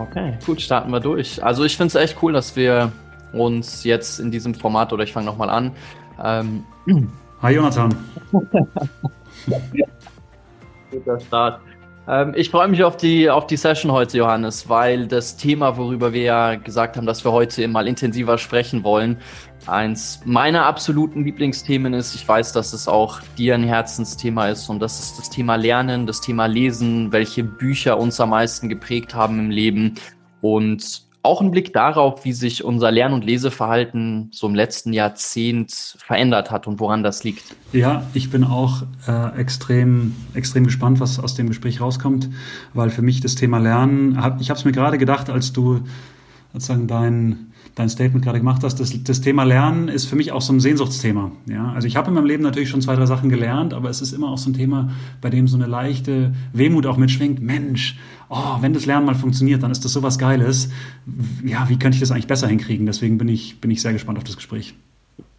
Okay, gut, starten wir durch. Also ich finde es echt cool, dass wir uns jetzt in diesem Format, oder ich fange nochmal an. Ähm, Hi Jonathan. Guter Start. Ähm, ich freue mich auf die, auf die Session heute, Johannes, weil das Thema, worüber wir ja gesagt haben, dass wir heute mal intensiver sprechen wollen, eins meiner absoluten Lieblingsthemen ist. Ich weiß, dass es auch dir ein Herzensthema ist und das ist das Thema Lernen, das Thema Lesen, welche Bücher uns am meisten geprägt haben im Leben und auch ein Blick darauf, wie sich unser Lern- und Leseverhalten so im letzten Jahrzehnt verändert hat und woran das liegt. Ja, ich bin auch äh, extrem, extrem gespannt, was aus dem Gespräch rauskommt, weil für mich das Thema Lernen, hab, ich habe es mir gerade gedacht, als du sozusagen dein dein Statement gerade gemacht hast, das, das Thema Lernen ist für mich auch so ein Sehnsuchtsthema. Ja? Also ich habe in meinem Leben natürlich schon zwei, drei Sachen gelernt, aber es ist immer auch so ein Thema, bei dem so eine leichte Wehmut auch mitschwingt. Mensch, oh, wenn das Lernen mal funktioniert, dann ist das sowas Geiles. Ja, wie könnte ich das eigentlich besser hinkriegen? Deswegen bin ich, bin ich sehr gespannt auf das Gespräch.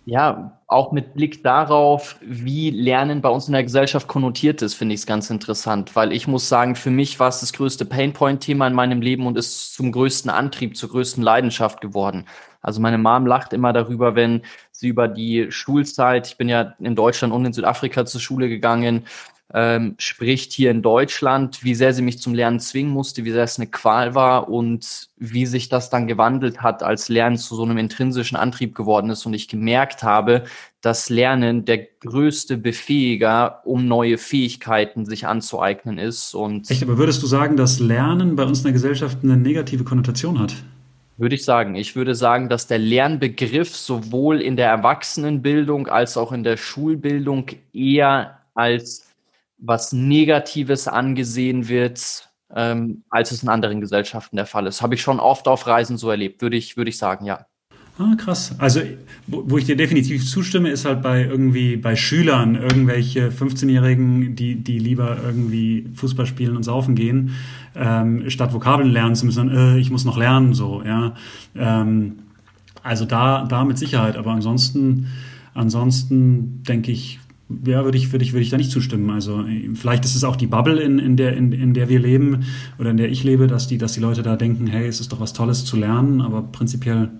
Ja, auch mit Blick darauf, wie Lernen bei uns in der Gesellschaft konnotiert ist, finde ich es ganz interessant, weil ich muss sagen, für mich war es das größte Painpoint-Thema in meinem Leben und ist zum größten Antrieb, zur größten Leidenschaft geworden. Also meine Mom lacht immer darüber, wenn sie über die Schulzeit, ich bin ja in Deutschland und in Südafrika zur Schule gegangen, ähm, spricht hier in Deutschland, wie sehr sie mich zum Lernen zwingen musste, wie sehr es eine Qual war und wie sich das dann gewandelt hat, als Lernen zu so einem intrinsischen Antrieb geworden ist und ich gemerkt habe, dass Lernen der größte Befähiger, um neue Fähigkeiten sich anzueignen ist. Und Echt, aber würdest du sagen, dass Lernen bei uns in der Gesellschaft eine negative Konnotation hat? Würde ich sagen. Ich würde sagen, dass der Lernbegriff sowohl in der Erwachsenenbildung als auch in der Schulbildung eher als was Negatives angesehen wird, ähm, als es in anderen Gesellschaften der Fall ist. Habe ich schon oft auf Reisen so erlebt, würde ich, würde ich sagen, ja. Ah, krass. Also, wo, wo ich dir definitiv zustimme, ist halt bei irgendwie bei Schülern, irgendwelche 15-Jährigen, die, die lieber irgendwie Fußball spielen und saufen gehen, ähm, statt Vokabeln lernen zu müssen, äh, ich muss noch lernen, so, ja. Ähm, also da, da mit Sicherheit, aber ansonsten, ansonsten denke ich, ja, würde ich, würde ich, würde ich da nicht zustimmen. Also vielleicht ist es auch die Bubble, in, in, der, in, in der wir leben oder in der ich lebe, dass die, dass die Leute da denken, hey, es ist doch was Tolles zu lernen, aber prinzipiell.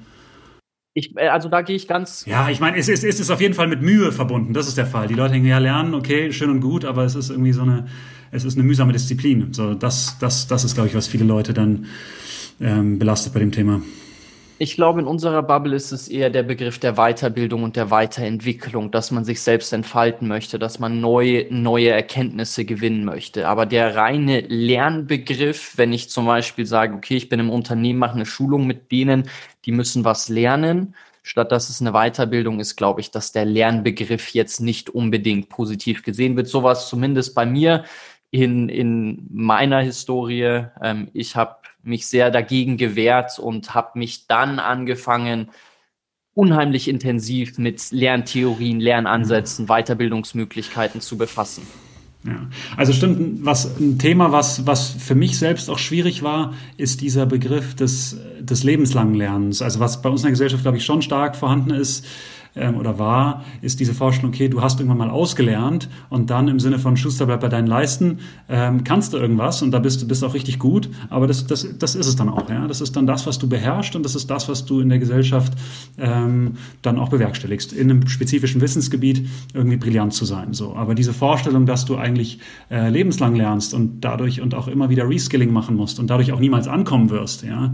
Ich, äh, also da gehe ich ganz. Ja, ich meine, es ist, es ist auf jeden Fall mit Mühe verbunden. Das ist der Fall. Die Leute denken, ja, lernen, okay, schön und gut, aber es ist irgendwie so eine, es ist eine mühsame Disziplin. So, das, das, das ist, glaube ich, was viele Leute dann ähm, belastet bei dem Thema. Ich glaube, in unserer Bubble ist es eher der Begriff der Weiterbildung und der Weiterentwicklung, dass man sich selbst entfalten möchte, dass man neue, neue Erkenntnisse gewinnen möchte. Aber der reine Lernbegriff, wenn ich zum Beispiel sage, okay, ich bin im Unternehmen, mache eine Schulung mit denen, die müssen was lernen, statt dass es eine Weiterbildung ist, glaube ich, dass der Lernbegriff jetzt nicht unbedingt positiv gesehen wird. Sowas zumindest bei mir in, in meiner Historie. Ähm, ich habe mich sehr dagegen gewehrt und habe mich dann angefangen, unheimlich intensiv mit Lerntheorien, Lernansätzen, Weiterbildungsmöglichkeiten zu befassen. Ja, also stimmt, was ein Thema, was, was für mich selbst auch schwierig war, ist dieser Begriff des, des lebenslangen Lernens. Also was bei uns in der Gesellschaft, glaube ich, schon stark vorhanden ist, ähm, oder war, ist diese Vorstellung, okay, du hast irgendwann mal ausgelernt und dann im Sinne von Schuster bleibt bei deinen Leisten, ähm, kannst du irgendwas und da bist du bist auch richtig gut, aber das, das, das ist es dann auch. Ja? Das ist dann das, was du beherrschst und das ist das, was du in der Gesellschaft ähm, dann auch bewerkstelligst, in einem spezifischen Wissensgebiet irgendwie brillant zu sein. So. Aber diese Vorstellung, dass du eigentlich äh, lebenslang lernst und dadurch und auch immer wieder Reskilling machen musst und dadurch auch niemals ankommen wirst, ja,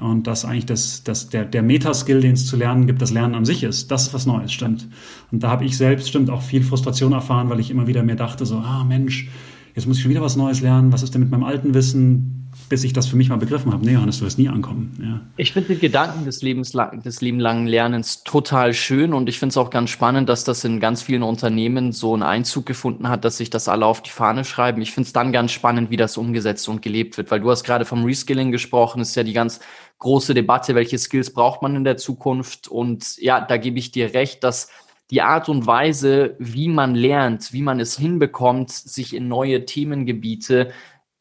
und dass eigentlich das, das, der, der Metaskill, den es zu lernen gibt, das Lernen an sich ist, das was Neues, stimmt. Und da habe ich selbst, stimmt, auch viel Frustration erfahren, weil ich immer wieder mir dachte, so, ah Mensch, jetzt muss ich schon wieder was Neues lernen, was ist denn mit meinem alten Wissen? bis ich das für mich mal begriffen habe. Nee, Johannes, du wirst nie ankommen. Ja. Ich finde den Gedanken des, Lebenslang des lebenlangen Lernens total schön und ich finde es auch ganz spannend, dass das in ganz vielen Unternehmen so einen Einzug gefunden hat, dass sich das alle auf die Fahne schreiben. Ich finde es dann ganz spannend, wie das umgesetzt und gelebt wird, weil du hast gerade vom Reskilling gesprochen, ist ja die ganz große Debatte, welche Skills braucht man in der Zukunft und ja, da gebe ich dir recht, dass die Art und Weise, wie man lernt, wie man es hinbekommt, sich in neue Themengebiete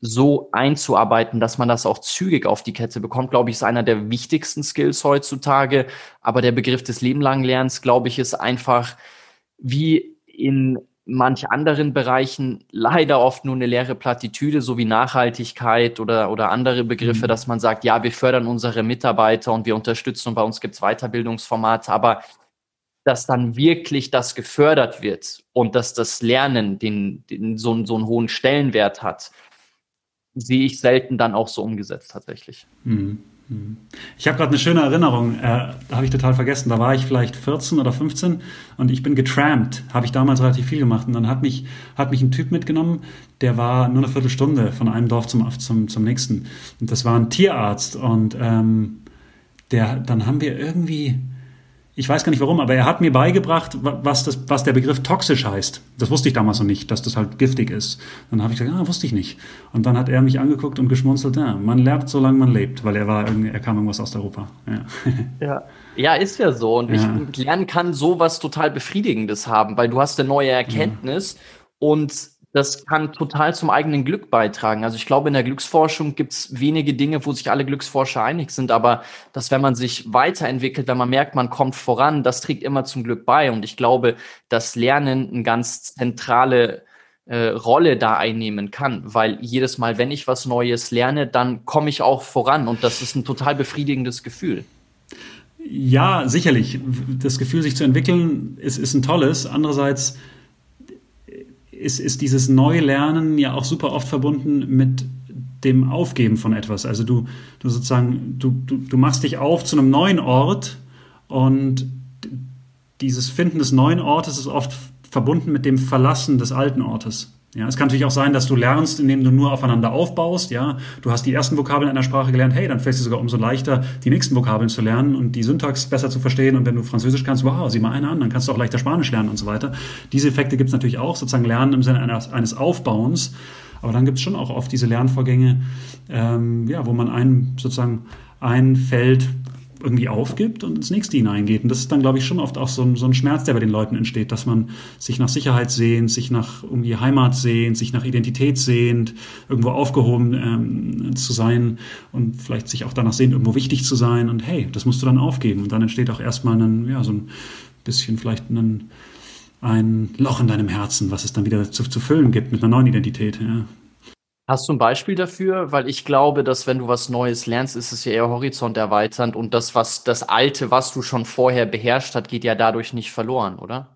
so einzuarbeiten, dass man das auch zügig auf die Kette bekommt, glaube ich, ist einer der wichtigsten Skills heutzutage. Aber der Begriff des lebenlangen Lernens, glaube ich, ist einfach wie in manch anderen Bereichen leider oft nur eine leere Plattitüde, so wie Nachhaltigkeit oder, oder andere Begriffe, mhm. dass man sagt, ja, wir fördern unsere Mitarbeiter und wir unterstützen und bei uns gibt's Weiterbildungsformate, aber dass dann wirklich das gefördert wird und dass das Lernen den, den, so, so einen hohen Stellenwert hat, sehe ich selten dann auch so umgesetzt tatsächlich. Mhm. Ich habe gerade eine schöne Erinnerung, äh, habe ich total vergessen. Da war ich vielleicht 14 oder 15 und ich bin getrampt, habe ich damals relativ viel gemacht. Und dann hat mich, hat mich ein Typ mitgenommen, der war nur eine Viertelstunde von einem Dorf zum, zum, zum nächsten. Und das war ein Tierarzt. Und ähm, der, dann haben wir irgendwie, ich weiß gar nicht warum, aber er hat mir beigebracht, was, das, was der Begriff toxisch heißt. Das wusste ich damals noch nicht, dass das halt giftig ist. Dann habe ich gesagt, ah, wusste ich nicht. Und dann hat er mich angeguckt und geschmunzelt, ja, man lernt, solange man lebt, weil er war, er kam irgendwas aus Europa. Ja, ja. ja ist ja so. Und ja. ich, lernen kann sowas total Befriedigendes haben, weil du hast eine neue Erkenntnis ja. und das kann total zum eigenen Glück beitragen. Also ich glaube, in der Glücksforschung gibt es wenige Dinge, wo sich alle Glücksforscher einig sind, aber dass wenn man sich weiterentwickelt, wenn man merkt, man kommt voran, das trägt immer zum Glück bei. Und ich glaube, dass Lernen eine ganz zentrale äh, Rolle da einnehmen kann, weil jedes Mal, wenn ich was Neues lerne, dann komme ich auch voran und das ist ein total befriedigendes Gefühl. Ja, sicherlich. Das Gefühl, sich zu entwickeln, ist, ist ein tolles. Andererseits ist, ist dieses Neulernen ja auch super oft verbunden mit dem Aufgeben von etwas. Also du, du sozusagen, du, du, du machst dich auf zu einem neuen Ort und dieses Finden des neuen Ortes ist oft verbunden mit dem Verlassen des alten Ortes. Ja, es kann natürlich auch sein, dass du lernst, indem du nur aufeinander aufbaust. Ja, du hast die ersten Vokabeln einer Sprache gelernt. Hey, dann fällt es dir sogar umso leichter, die nächsten Vokabeln zu lernen und die Syntax besser zu verstehen. Und wenn du Französisch kannst, wow, sieh mal eine an, dann kannst du auch leichter Spanisch lernen und so weiter. Diese Effekte gibt es natürlich auch, sozusagen Lernen im Sinne eines, eines Aufbauens. Aber dann gibt es schon auch oft diese Lernvorgänge, ähm, ja, wo man ein sozusagen ein Feld irgendwie aufgibt und ins nächste hineingeht. Und das ist dann, glaube ich, schon oft auch so ein, so ein Schmerz, der bei den Leuten entsteht, dass man sich nach Sicherheit sehnt, sich nach irgendwie Heimat sehnt, sich nach Identität sehnt, irgendwo aufgehoben ähm, zu sein und vielleicht sich auch danach sehnt, irgendwo wichtig zu sein. Und hey, das musst du dann aufgeben. Und dann entsteht auch erstmal ein, ja, so ein bisschen vielleicht ein, ein Loch in deinem Herzen, was es dann wieder zu, zu füllen gibt mit einer neuen Identität. Ja. Hast du ein Beispiel dafür? Weil ich glaube, dass wenn du was Neues lernst, ist es ja eher Horizont erweiternd und das, was das Alte, was du schon vorher beherrscht hat, geht ja dadurch nicht verloren, oder?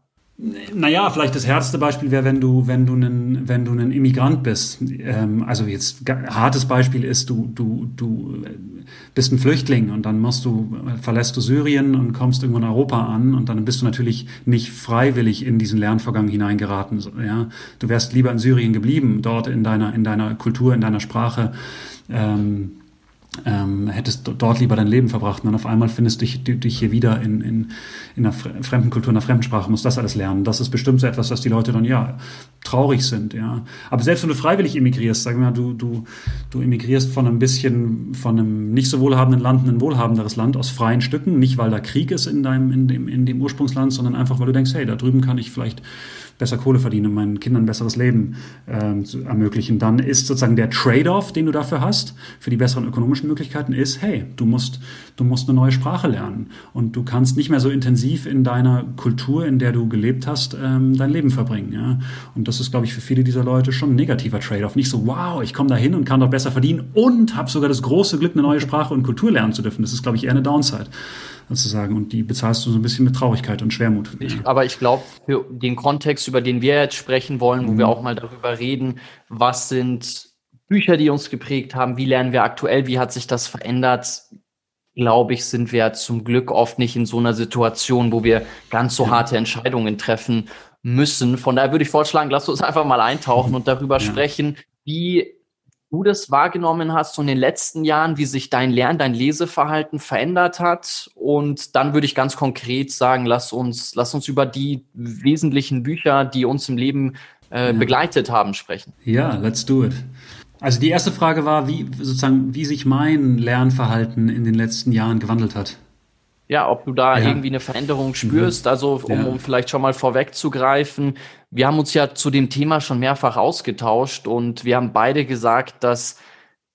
Naja, vielleicht das härteste Beispiel wäre, wenn du, wenn du ein, wenn du ein Immigrant bist. Ähm, also jetzt hartes Beispiel ist, du, du, du bist ein Flüchtling und dann musst du, verlässt du Syrien und kommst irgendwo in Europa an und dann bist du natürlich nicht freiwillig in diesen Lernvorgang hineingeraten. Ja, du wärst lieber in Syrien geblieben, dort in deiner, in deiner Kultur, in deiner Sprache. Ähm, ähm, hättest dort lieber dein Leben verbracht und dann auf einmal findest du dich, dich hier wieder in, in, in einer fremden Kultur, in einer fremden Sprache, musst das alles lernen. Das ist bestimmt so etwas, dass die Leute dann, ja, traurig sind, ja. Aber selbst wenn du freiwillig emigrierst, sagen wir mal, du, du, du emigrierst von einem bisschen, von einem nicht so wohlhabenden Land in ein wohlhabenderes Land aus freien Stücken, nicht weil da Krieg ist in deinem, in dem, in dem Ursprungsland, sondern einfach, weil du denkst, hey, da drüben kann ich vielleicht besser Kohle verdienen und meinen Kindern ein besseres Leben äh, zu ermöglichen, dann ist sozusagen der Trade-off, den du dafür hast, für die besseren ökonomischen Möglichkeiten, ist, hey, du musst, du musst eine neue Sprache lernen und du kannst nicht mehr so intensiv in deiner Kultur, in der du gelebt hast, ähm, dein Leben verbringen. Ja? Und das ist, glaube ich, für viele dieser Leute schon ein negativer Trade-off. Nicht so, wow, ich komme da hin und kann doch besser verdienen und habe sogar das große Glück, eine neue Sprache und Kultur lernen zu dürfen. Das ist, glaube ich, eher eine Downside sozusagen. Und die bezahlst du so ein bisschen mit Traurigkeit und Schwermut. Ich, aber ich glaube, für den Kontext, über den wir jetzt sprechen wollen, wo mhm. wir auch mal darüber reden, was sind Bücher, die uns geprägt haben, wie lernen wir aktuell, wie hat sich das verändert, glaube ich, sind wir zum Glück oft nicht in so einer Situation, wo wir ganz so harte Entscheidungen treffen müssen. Von daher würde ich vorschlagen, lass uns einfach mal eintauchen und darüber ja. sprechen, wie du das wahrgenommen hast so in den letzten Jahren, wie sich dein Lern-, dein Leseverhalten verändert hat. Und dann würde ich ganz konkret sagen, lass uns, lass uns über die wesentlichen Bücher, die uns im Leben äh, ja. begleitet haben, sprechen. Ja, let's do it. Also die erste Frage war, wie sozusagen, wie sich mein Lernverhalten in den letzten Jahren gewandelt hat. Ja, ob du da ja. irgendwie eine Veränderung spürst. Mhm. Also um, ja. um vielleicht schon mal vorwegzugreifen, wir haben uns ja zu dem Thema schon mehrfach ausgetauscht und wir haben beide gesagt, dass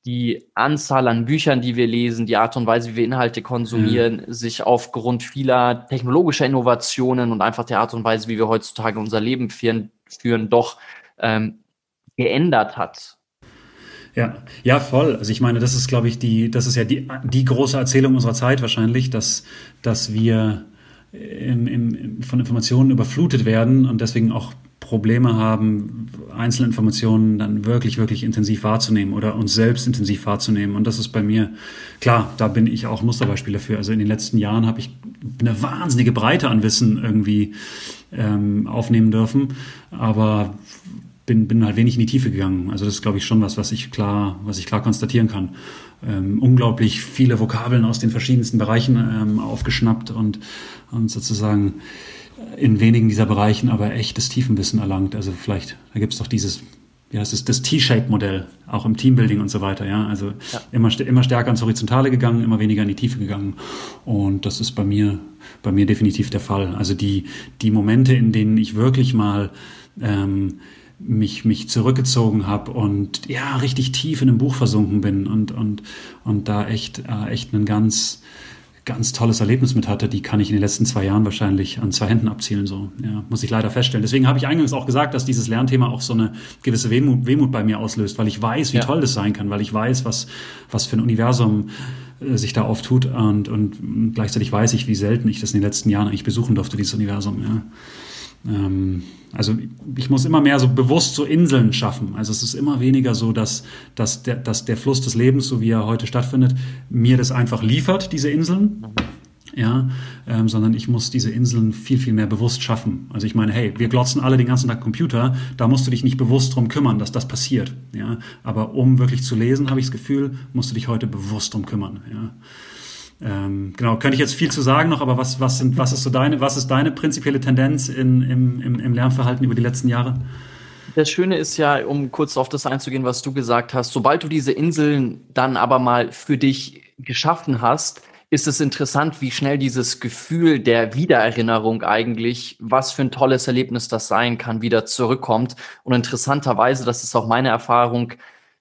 die Anzahl an Büchern, die wir lesen, die Art und Weise, wie wir Inhalte konsumieren, mhm. sich aufgrund vieler technologischer Innovationen und einfach der Art und Weise, wie wir heutzutage unser Leben führen, führen doch ähm, geändert hat. Ja, ja, voll. Also ich meine, das ist, glaube ich, die, das ist ja die, die große Erzählung unserer Zeit wahrscheinlich, dass, dass wir im, im, von Informationen überflutet werden und deswegen auch Probleme haben, einzelne Informationen dann wirklich, wirklich intensiv wahrzunehmen oder uns selbst intensiv wahrzunehmen. Und das ist bei mir, klar, da bin ich auch Musterbeispiel dafür. Also in den letzten Jahren habe ich eine wahnsinnige Breite an Wissen irgendwie ähm, aufnehmen dürfen, aber bin, bin halt wenig in die Tiefe gegangen. Also das ist, glaube ich, schon was, was ich klar, was ich klar konstatieren kann. Ähm, unglaublich viele Vokabeln aus den verschiedensten Bereichen ähm, aufgeschnappt und, und sozusagen in wenigen dieser Bereichen aber echtes Tiefenwissen erlangt. Also vielleicht, da gibt es doch dieses, wie heißt es, das T-Shape-Modell, auch im Teambuilding und so weiter, ja. Also ja. Immer, immer stärker ans Horizontale gegangen, immer weniger in die Tiefe gegangen. Und das ist bei mir, bei mir definitiv der Fall. Also die, die Momente, in denen ich wirklich mal ähm, mich, mich zurückgezogen habe und ja, richtig tief in einem Buch versunken bin und, und, und da echt, äh, echt einen ganz, ganz tolles Erlebnis mit hatte, die kann ich in den letzten zwei Jahren wahrscheinlich an zwei Händen abzielen, so, ja, muss ich leider feststellen. Deswegen habe ich eingangs auch gesagt, dass dieses Lernthema auch so eine gewisse Wehmut, Wehmut bei mir auslöst, weil ich weiß, wie ja. toll das sein kann, weil ich weiß, was, was für ein Universum äh, sich da auftut und, und gleichzeitig weiß ich, wie selten ich das in den letzten Jahren eigentlich besuchen durfte, dieses Universum, ja. Ähm, also ich muss immer mehr so bewusst so Inseln schaffen. Also es ist immer weniger so, dass, dass, der, dass der Fluss des Lebens, so wie er heute stattfindet, mir das einfach liefert, diese Inseln. Ja, ähm, sondern ich muss diese Inseln viel, viel mehr bewusst schaffen. Also ich meine, hey, wir glotzen alle den ganzen Tag Computer, da musst du dich nicht bewusst drum kümmern, dass das passiert. Ja, aber um wirklich zu lesen, habe ich das Gefühl, musst du dich heute bewusst drum kümmern. Ja. Ähm, genau, könnte ich jetzt viel zu sagen noch, aber was, was, sind, was, ist so deine, was ist deine prinzipielle Tendenz in, im, im, im Lernverhalten über die letzten Jahre? Das Schöne ist ja, um kurz auf das einzugehen, was du gesagt hast, sobald du diese Inseln dann aber mal für dich geschaffen hast, ist es interessant, wie schnell dieses Gefühl der Wiedererinnerung eigentlich, was für ein tolles Erlebnis das sein kann, wieder zurückkommt. Und interessanterweise, das ist auch meine Erfahrung,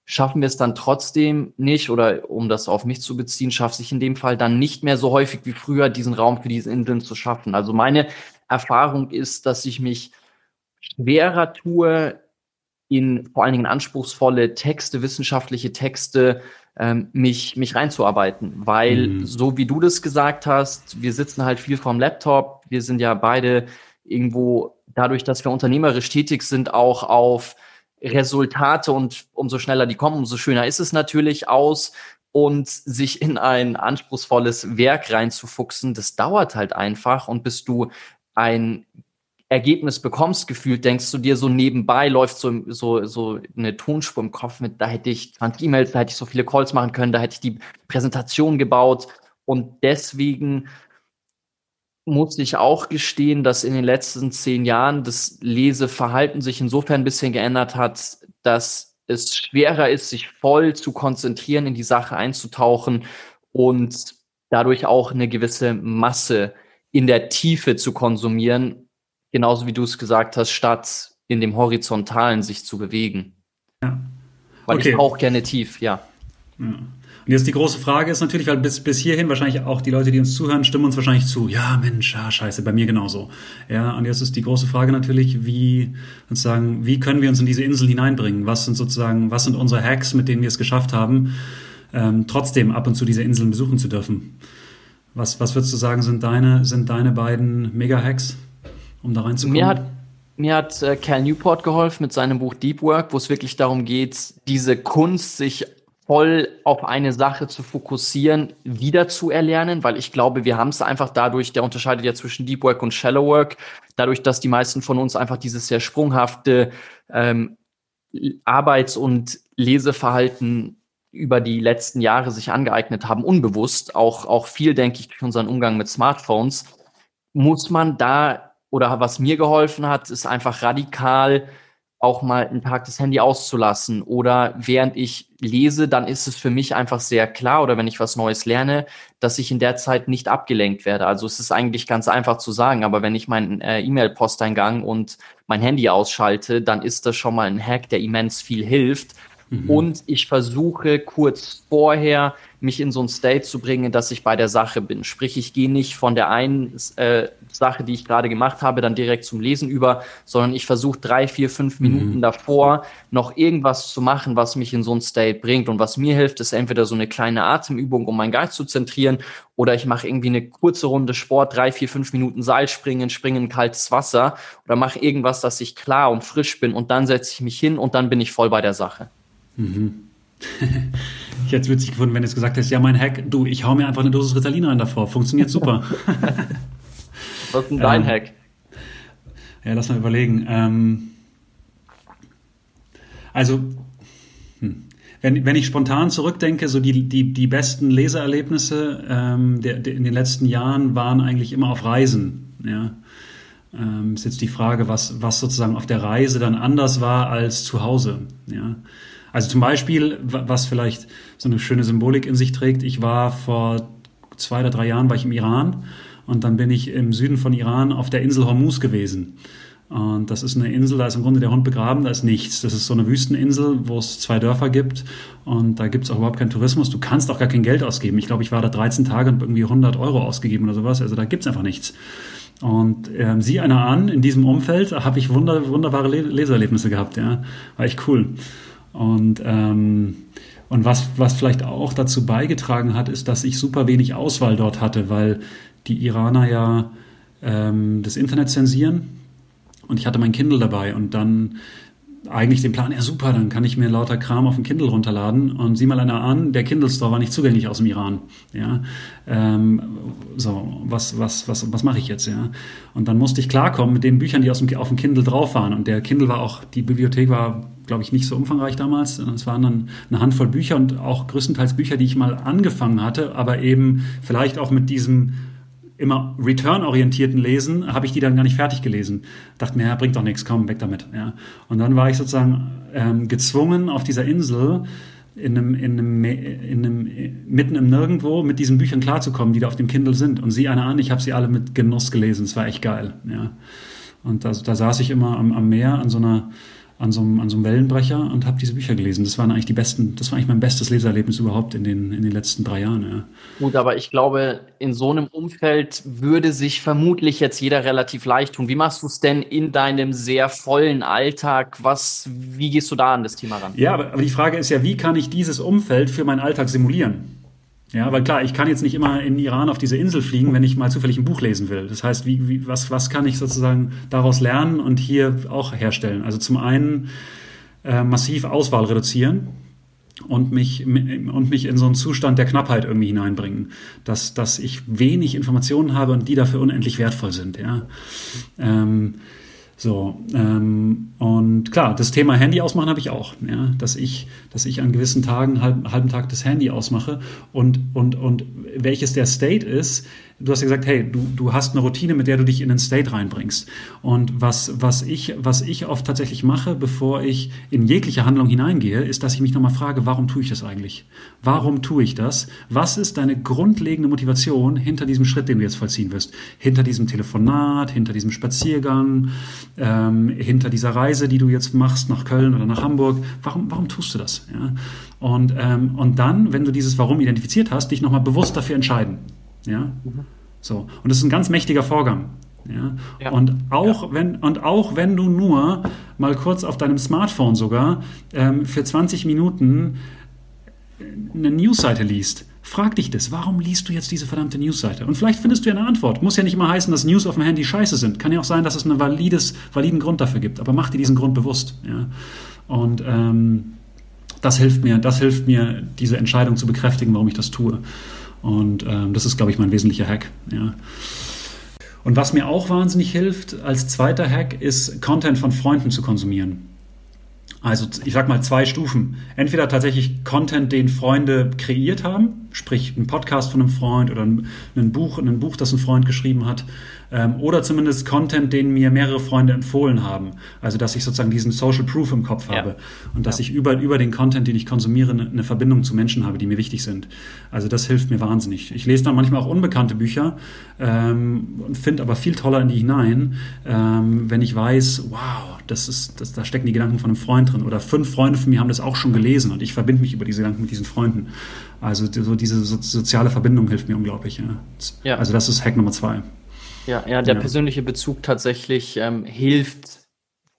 schaffen wir es dann trotzdem nicht, oder um das auf mich zu beziehen, schafft sich in dem Fall dann nicht mehr so häufig wie früher, diesen Raum für diese Inseln zu schaffen. Also meine Erfahrung ist, dass ich mich schwerer tue, in vor allen Dingen anspruchsvolle Texte, wissenschaftliche Texte, ähm, mich, mich reinzuarbeiten. Weil, mhm. so wie du das gesagt hast, wir sitzen halt viel vorm Laptop, wir sind ja beide irgendwo dadurch, dass wir unternehmerisch tätig sind, auch auf Resultate und umso schneller die kommen, umso schöner ist es natürlich aus. Und sich in ein anspruchsvolles Werk reinzufuchsen, das dauert halt einfach. Und bis du ein Ergebnis bekommst, gefühlt, denkst du dir so nebenbei, läuft so, so, so eine Tonspur im Kopf mit, da hätte ich 20 E-Mails, da hätte ich so viele Calls machen können, da hätte ich die Präsentation gebaut. Und deswegen muss ich auch gestehen, dass in den letzten zehn Jahren das Leseverhalten sich insofern ein bisschen geändert hat, dass es schwerer ist, sich voll zu konzentrieren, in die Sache einzutauchen und dadurch auch eine gewisse Masse in der Tiefe zu konsumieren, genauso wie du es gesagt hast, statt in dem Horizontalen sich zu bewegen. Ja. Weil okay. ich auch gerne tief, ja. ja. Und jetzt die große Frage ist natürlich, weil bis, bis hierhin wahrscheinlich auch die Leute, die uns zuhören, stimmen uns wahrscheinlich zu. Ja, Mensch, ja, scheiße, bei mir genauso. Ja, und jetzt ist die große Frage natürlich, wie, sozusagen, wie können wir uns in diese Insel hineinbringen? Was sind sozusagen, was sind unsere Hacks, mit denen wir es geschafft haben, ähm, trotzdem ab und zu diese Inseln besuchen zu dürfen? Was, was würdest du sagen, sind deine, sind deine beiden Mega-Hacks, um da reinzukommen? Mir hat mir hat äh, Cal Newport geholfen mit seinem Buch Deep Work, wo es wirklich darum geht, diese Kunst, sich voll auf eine Sache zu fokussieren, wieder zu erlernen, weil ich glaube, wir haben es einfach dadurch, der unterscheidet ja zwischen Deep Work und Shallow Work, dadurch, dass die meisten von uns einfach dieses sehr sprunghafte ähm, Arbeits- und Leseverhalten über die letzten Jahre sich angeeignet haben, unbewusst, auch, auch viel, denke ich, durch unseren Umgang mit Smartphones, muss man da, oder was mir geholfen hat, ist einfach radikal auch mal einen Tag das Handy auszulassen oder während ich lese, dann ist es für mich einfach sehr klar oder wenn ich was Neues lerne, dass ich in der Zeit nicht abgelenkt werde. Also es ist eigentlich ganz einfach zu sagen, aber wenn ich meinen äh, E-Mail-Posteingang und mein Handy ausschalte, dann ist das schon mal ein Hack, der immens viel hilft. Mhm. Und ich versuche kurz vorher mich in so ein State zu bringen, dass ich bei der Sache bin. Sprich, ich gehe nicht von der einen äh, Sache, die ich gerade gemacht habe, dann direkt zum Lesen über, sondern ich versuche drei, vier, fünf mhm. Minuten davor noch irgendwas zu machen, was mich in so ein State bringt. Und was mir hilft, ist entweder so eine kleine Atemübung, um meinen Geist zu zentrieren, oder ich mache irgendwie eine kurze Runde Sport, drei, vier, fünf Minuten Seilspringen, springen in kaltes Wasser oder mache irgendwas, dass ich klar und frisch bin und dann setze ich mich hin und dann bin ich voll bei der Sache. Mhm. ich hätte es witzig gefunden, wenn du jetzt gesagt hättest, ja, mein Hack, du, ich hau mir einfach eine Dosis Ritalin rein davor. Funktioniert super. Was ist denn dein ähm, Hack? Ja, lass mal überlegen. Ähm, also, hm. wenn, wenn ich spontan zurückdenke, so die, die, die besten Leseerlebnisse ähm, der, der in den letzten Jahren waren eigentlich immer auf Reisen. Ja. Ähm, ist jetzt die Frage, was, was sozusagen auf der Reise dann anders war als zu Hause. Ja. Also zum Beispiel, was vielleicht so eine schöne Symbolik in sich trägt, ich war vor zwei oder drei Jahren war ich im Iran und dann bin ich im Süden von Iran auf der Insel Hormuz gewesen. Und das ist eine Insel, da ist im Grunde der Hund begraben, da ist nichts. Das ist so eine Wüsteninsel, wo es zwei Dörfer gibt und da gibt es auch überhaupt keinen Tourismus. Du kannst auch gar kein Geld ausgeben. Ich glaube, ich war da 13 Tage und irgendwie 100 Euro ausgegeben oder sowas. Also da gibt es einfach nichts. Und ähm, sieh einer an, in diesem Umfeld habe ich wunder, wunderbare Leserlebnisse gehabt. Ja, War echt cool. Und, ähm, und was, was vielleicht auch dazu beigetragen hat, ist, dass ich super wenig Auswahl dort hatte, weil die Iraner ja ähm, das Internet zensieren. Und ich hatte mein Kindle dabei und dann eigentlich den Plan, ja super, dann kann ich mir lauter Kram auf dem Kindle runterladen und sieh mal einer an, der Kindle Store war nicht zugänglich aus dem Iran. Ja, ähm, so was was was was mache ich jetzt? Ja, und dann musste ich klarkommen mit den Büchern, die aus dem, auf dem Kindle drauf waren und der Kindle war auch die Bibliothek war glaube ich nicht so umfangreich damals. Es waren dann eine Handvoll Bücher und auch größtenteils Bücher, die ich mal angefangen hatte, aber eben vielleicht auch mit diesem immer return-orientierten Lesen, habe ich die dann gar nicht fertig gelesen. Dachte mir, ja, bringt doch nichts, komm, weg damit. Ja. Und dann war ich sozusagen ähm, gezwungen, auf dieser Insel in einem, in einem, in einem, mitten im Nirgendwo mit diesen Büchern klarzukommen, die da auf dem Kindle sind. Und sieh eine an, ich habe sie alle mit Genuss gelesen. Es war echt geil. Ja. Und da, da saß ich immer am, am Meer an so einer an so einem, an so einem Wellenbrecher und habe diese Bücher gelesen. Das waren eigentlich die besten, das war eigentlich mein bestes Leserlebnis überhaupt in den, in den letzten drei Jahren. Ja. Gut, aber ich glaube, in so einem Umfeld würde sich vermutlich jetzt jeder relativ leicht tun. Wie machst du es denn in deinem sehr vollen Alltag? Was, wie gehst du da an das Thema ran? Ja, aber, aber die Frage ist ja, wie kann ich dieses Umfeld für meinen Alltag simulieren? Ja, weil klar, ich kann jetzt nicht immer in Iran auf diese Insel fliegen, wenn ich mal zufällig ein Buch lesen will. Das heißt, wie, wie, was, was kann ich sozusagen daraus lernen und hier auch herstellen? Also zum einen äh, massiv Auswahl reduzieren und mich, und mich in so einen Zustand der Knappheit irgendwie hineinbringen, dass, dass ich wenig Informationen habe und die dafür unendlich wertvoll sind. Ja. Ähm, so, ähm, und klar, das Thema Handy ausmachen habe ich auch, ja, dass ich, dass ich an gewissen Tagen halb, halben Tag das Handy ausmache. Und, und, und welches der State ist, du hast ja gesagt, hey, du, du hast eine Routine, mit der du dich in den State reinbringst. Und was, was, ich, was ich oft tatsächlich mache, bevor ich in jegliche Handlung hineingehe, ist, dass ich mich nochmal frage, warum tue ich das eigentlich? Warum tue ich das? Was ist deine grundlegende Motivation hinter diesem Schritt, den du jetzt vollziehen wirst? Hinter diesem Telefonat, hinter diesem Spaziergang, ähm, hinter dieser Reise, die du jetzt machst nach Köln oder nach Hamburg? Warum, warum tust du das? Ja? Und, ähm, und dann, wenn du dieses Warum identifiziert hast, dich nochmal bewusst dafür entscheiden. Ja? Mhm. So. Und das ist ein ganz mächtiger Vorgang. Ja? ja. Und, auch ja. wenn, und auch wenn du nur mal kurz auf deinem Smartphone sogar ähm, für 20 Minuten eine Newsseite liest, frag dich das, warum liest du jetzt diese verdammte Newsseite? Und vielleicht findest du ja eine Antwort. Muss ja nicht immer heißen, dass News auf dem Handy scheiße sind. Kann ja auch sein, dass es einen valides, validen Grund dafür gibt. Aber mach dir diesen Grund bewusst. Ja? Und ähm, das hilft mir, das hilft mir, diese Entscheidung zu bekräftigen, warum ich das tue. Und ähm, das ist, glaube ich, mein wesentlicher Hack. Ja. Und was mir auch wahnsinnig hilft als zweiter Hack, ist Content von Freunden zu konsumieren. Also ich sag mal zwei Stufen. Entweder tatsächlich Content, den Freunde kreiert haben, sprich ein Podcast von einem Freund oder ein, ein Buch, ein Buch, das ein Freund geschrieben hat, ähm, oder zumindest Content, den mir mehrere Freunde empfohlen haben. Also dass ich sozusagen diesen Social Proof im Kopf habe ja. und dass ja. ich über, über den Content, den ich konsumiere, eine, eine Verbindung zu Menschen habe, die mir wichtig sind. Also das hilft mir wahnsinnig. Ich lese dann manchmal auch unbekannte Bücher ähm, und finde aber viel toller in die hinein, ähm, wenn ich weiß, wow, das ist, das, da stecken die Gedanken von einem Freund drin. Oder fünf Freunde von mir haben das auch schon gelesen und ich verbinde mich über diese Gedanken mit diesen Freunden. Also so diese so, soziale Verbindung hilft mir unglaublich. Ja. ja. Also das ist Hack Nummer zwei. Ja, ja, der ja. persönliche Bezug tatsächlich ähm, hilft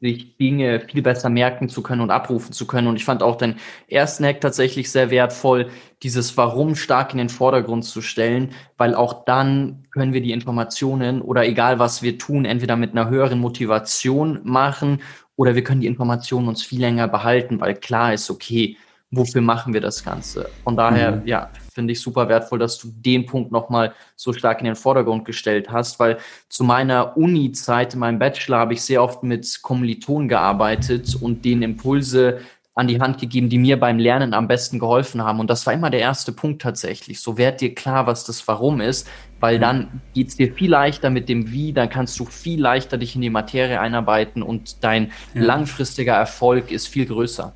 sich Dinge viel besser merken zu können und abrufen zu können. Und ich fand auch den ersten Hack tatsächlich sehr wertvoll, dieses Warum stark in den Vordergrund zu stellen, weil auch dann können wir die Informationen oder egal was wir tun, entweder mit einer höheren Motivation machen oder wir können die Informationen uns viel länger behalten, weil klar ist, okay, wofür machen wir das Ganze? Von daher, mhm. ja, finde ich super wertvoll, dass du den Punkt nochmal so stark in den Vordergrund gestellt hast, weil zu meiner Uni-Zeit, in meinem Bachelor, habe ich sehr oft mit Kommilitonen gearbeitet und denen Impulse an die Hand gegeben, die mir beim Lernen am besten geholfen haben. Und das war immer der erste Punkt tatsächlich. So werd dir klar, was das Warum ist, weil dann geht's dir viel leichter mit dem Wie, dann kannst du viel leichter dich in die Materie einarbeiten und dein ja. langfristiger Erfolg ist viel größer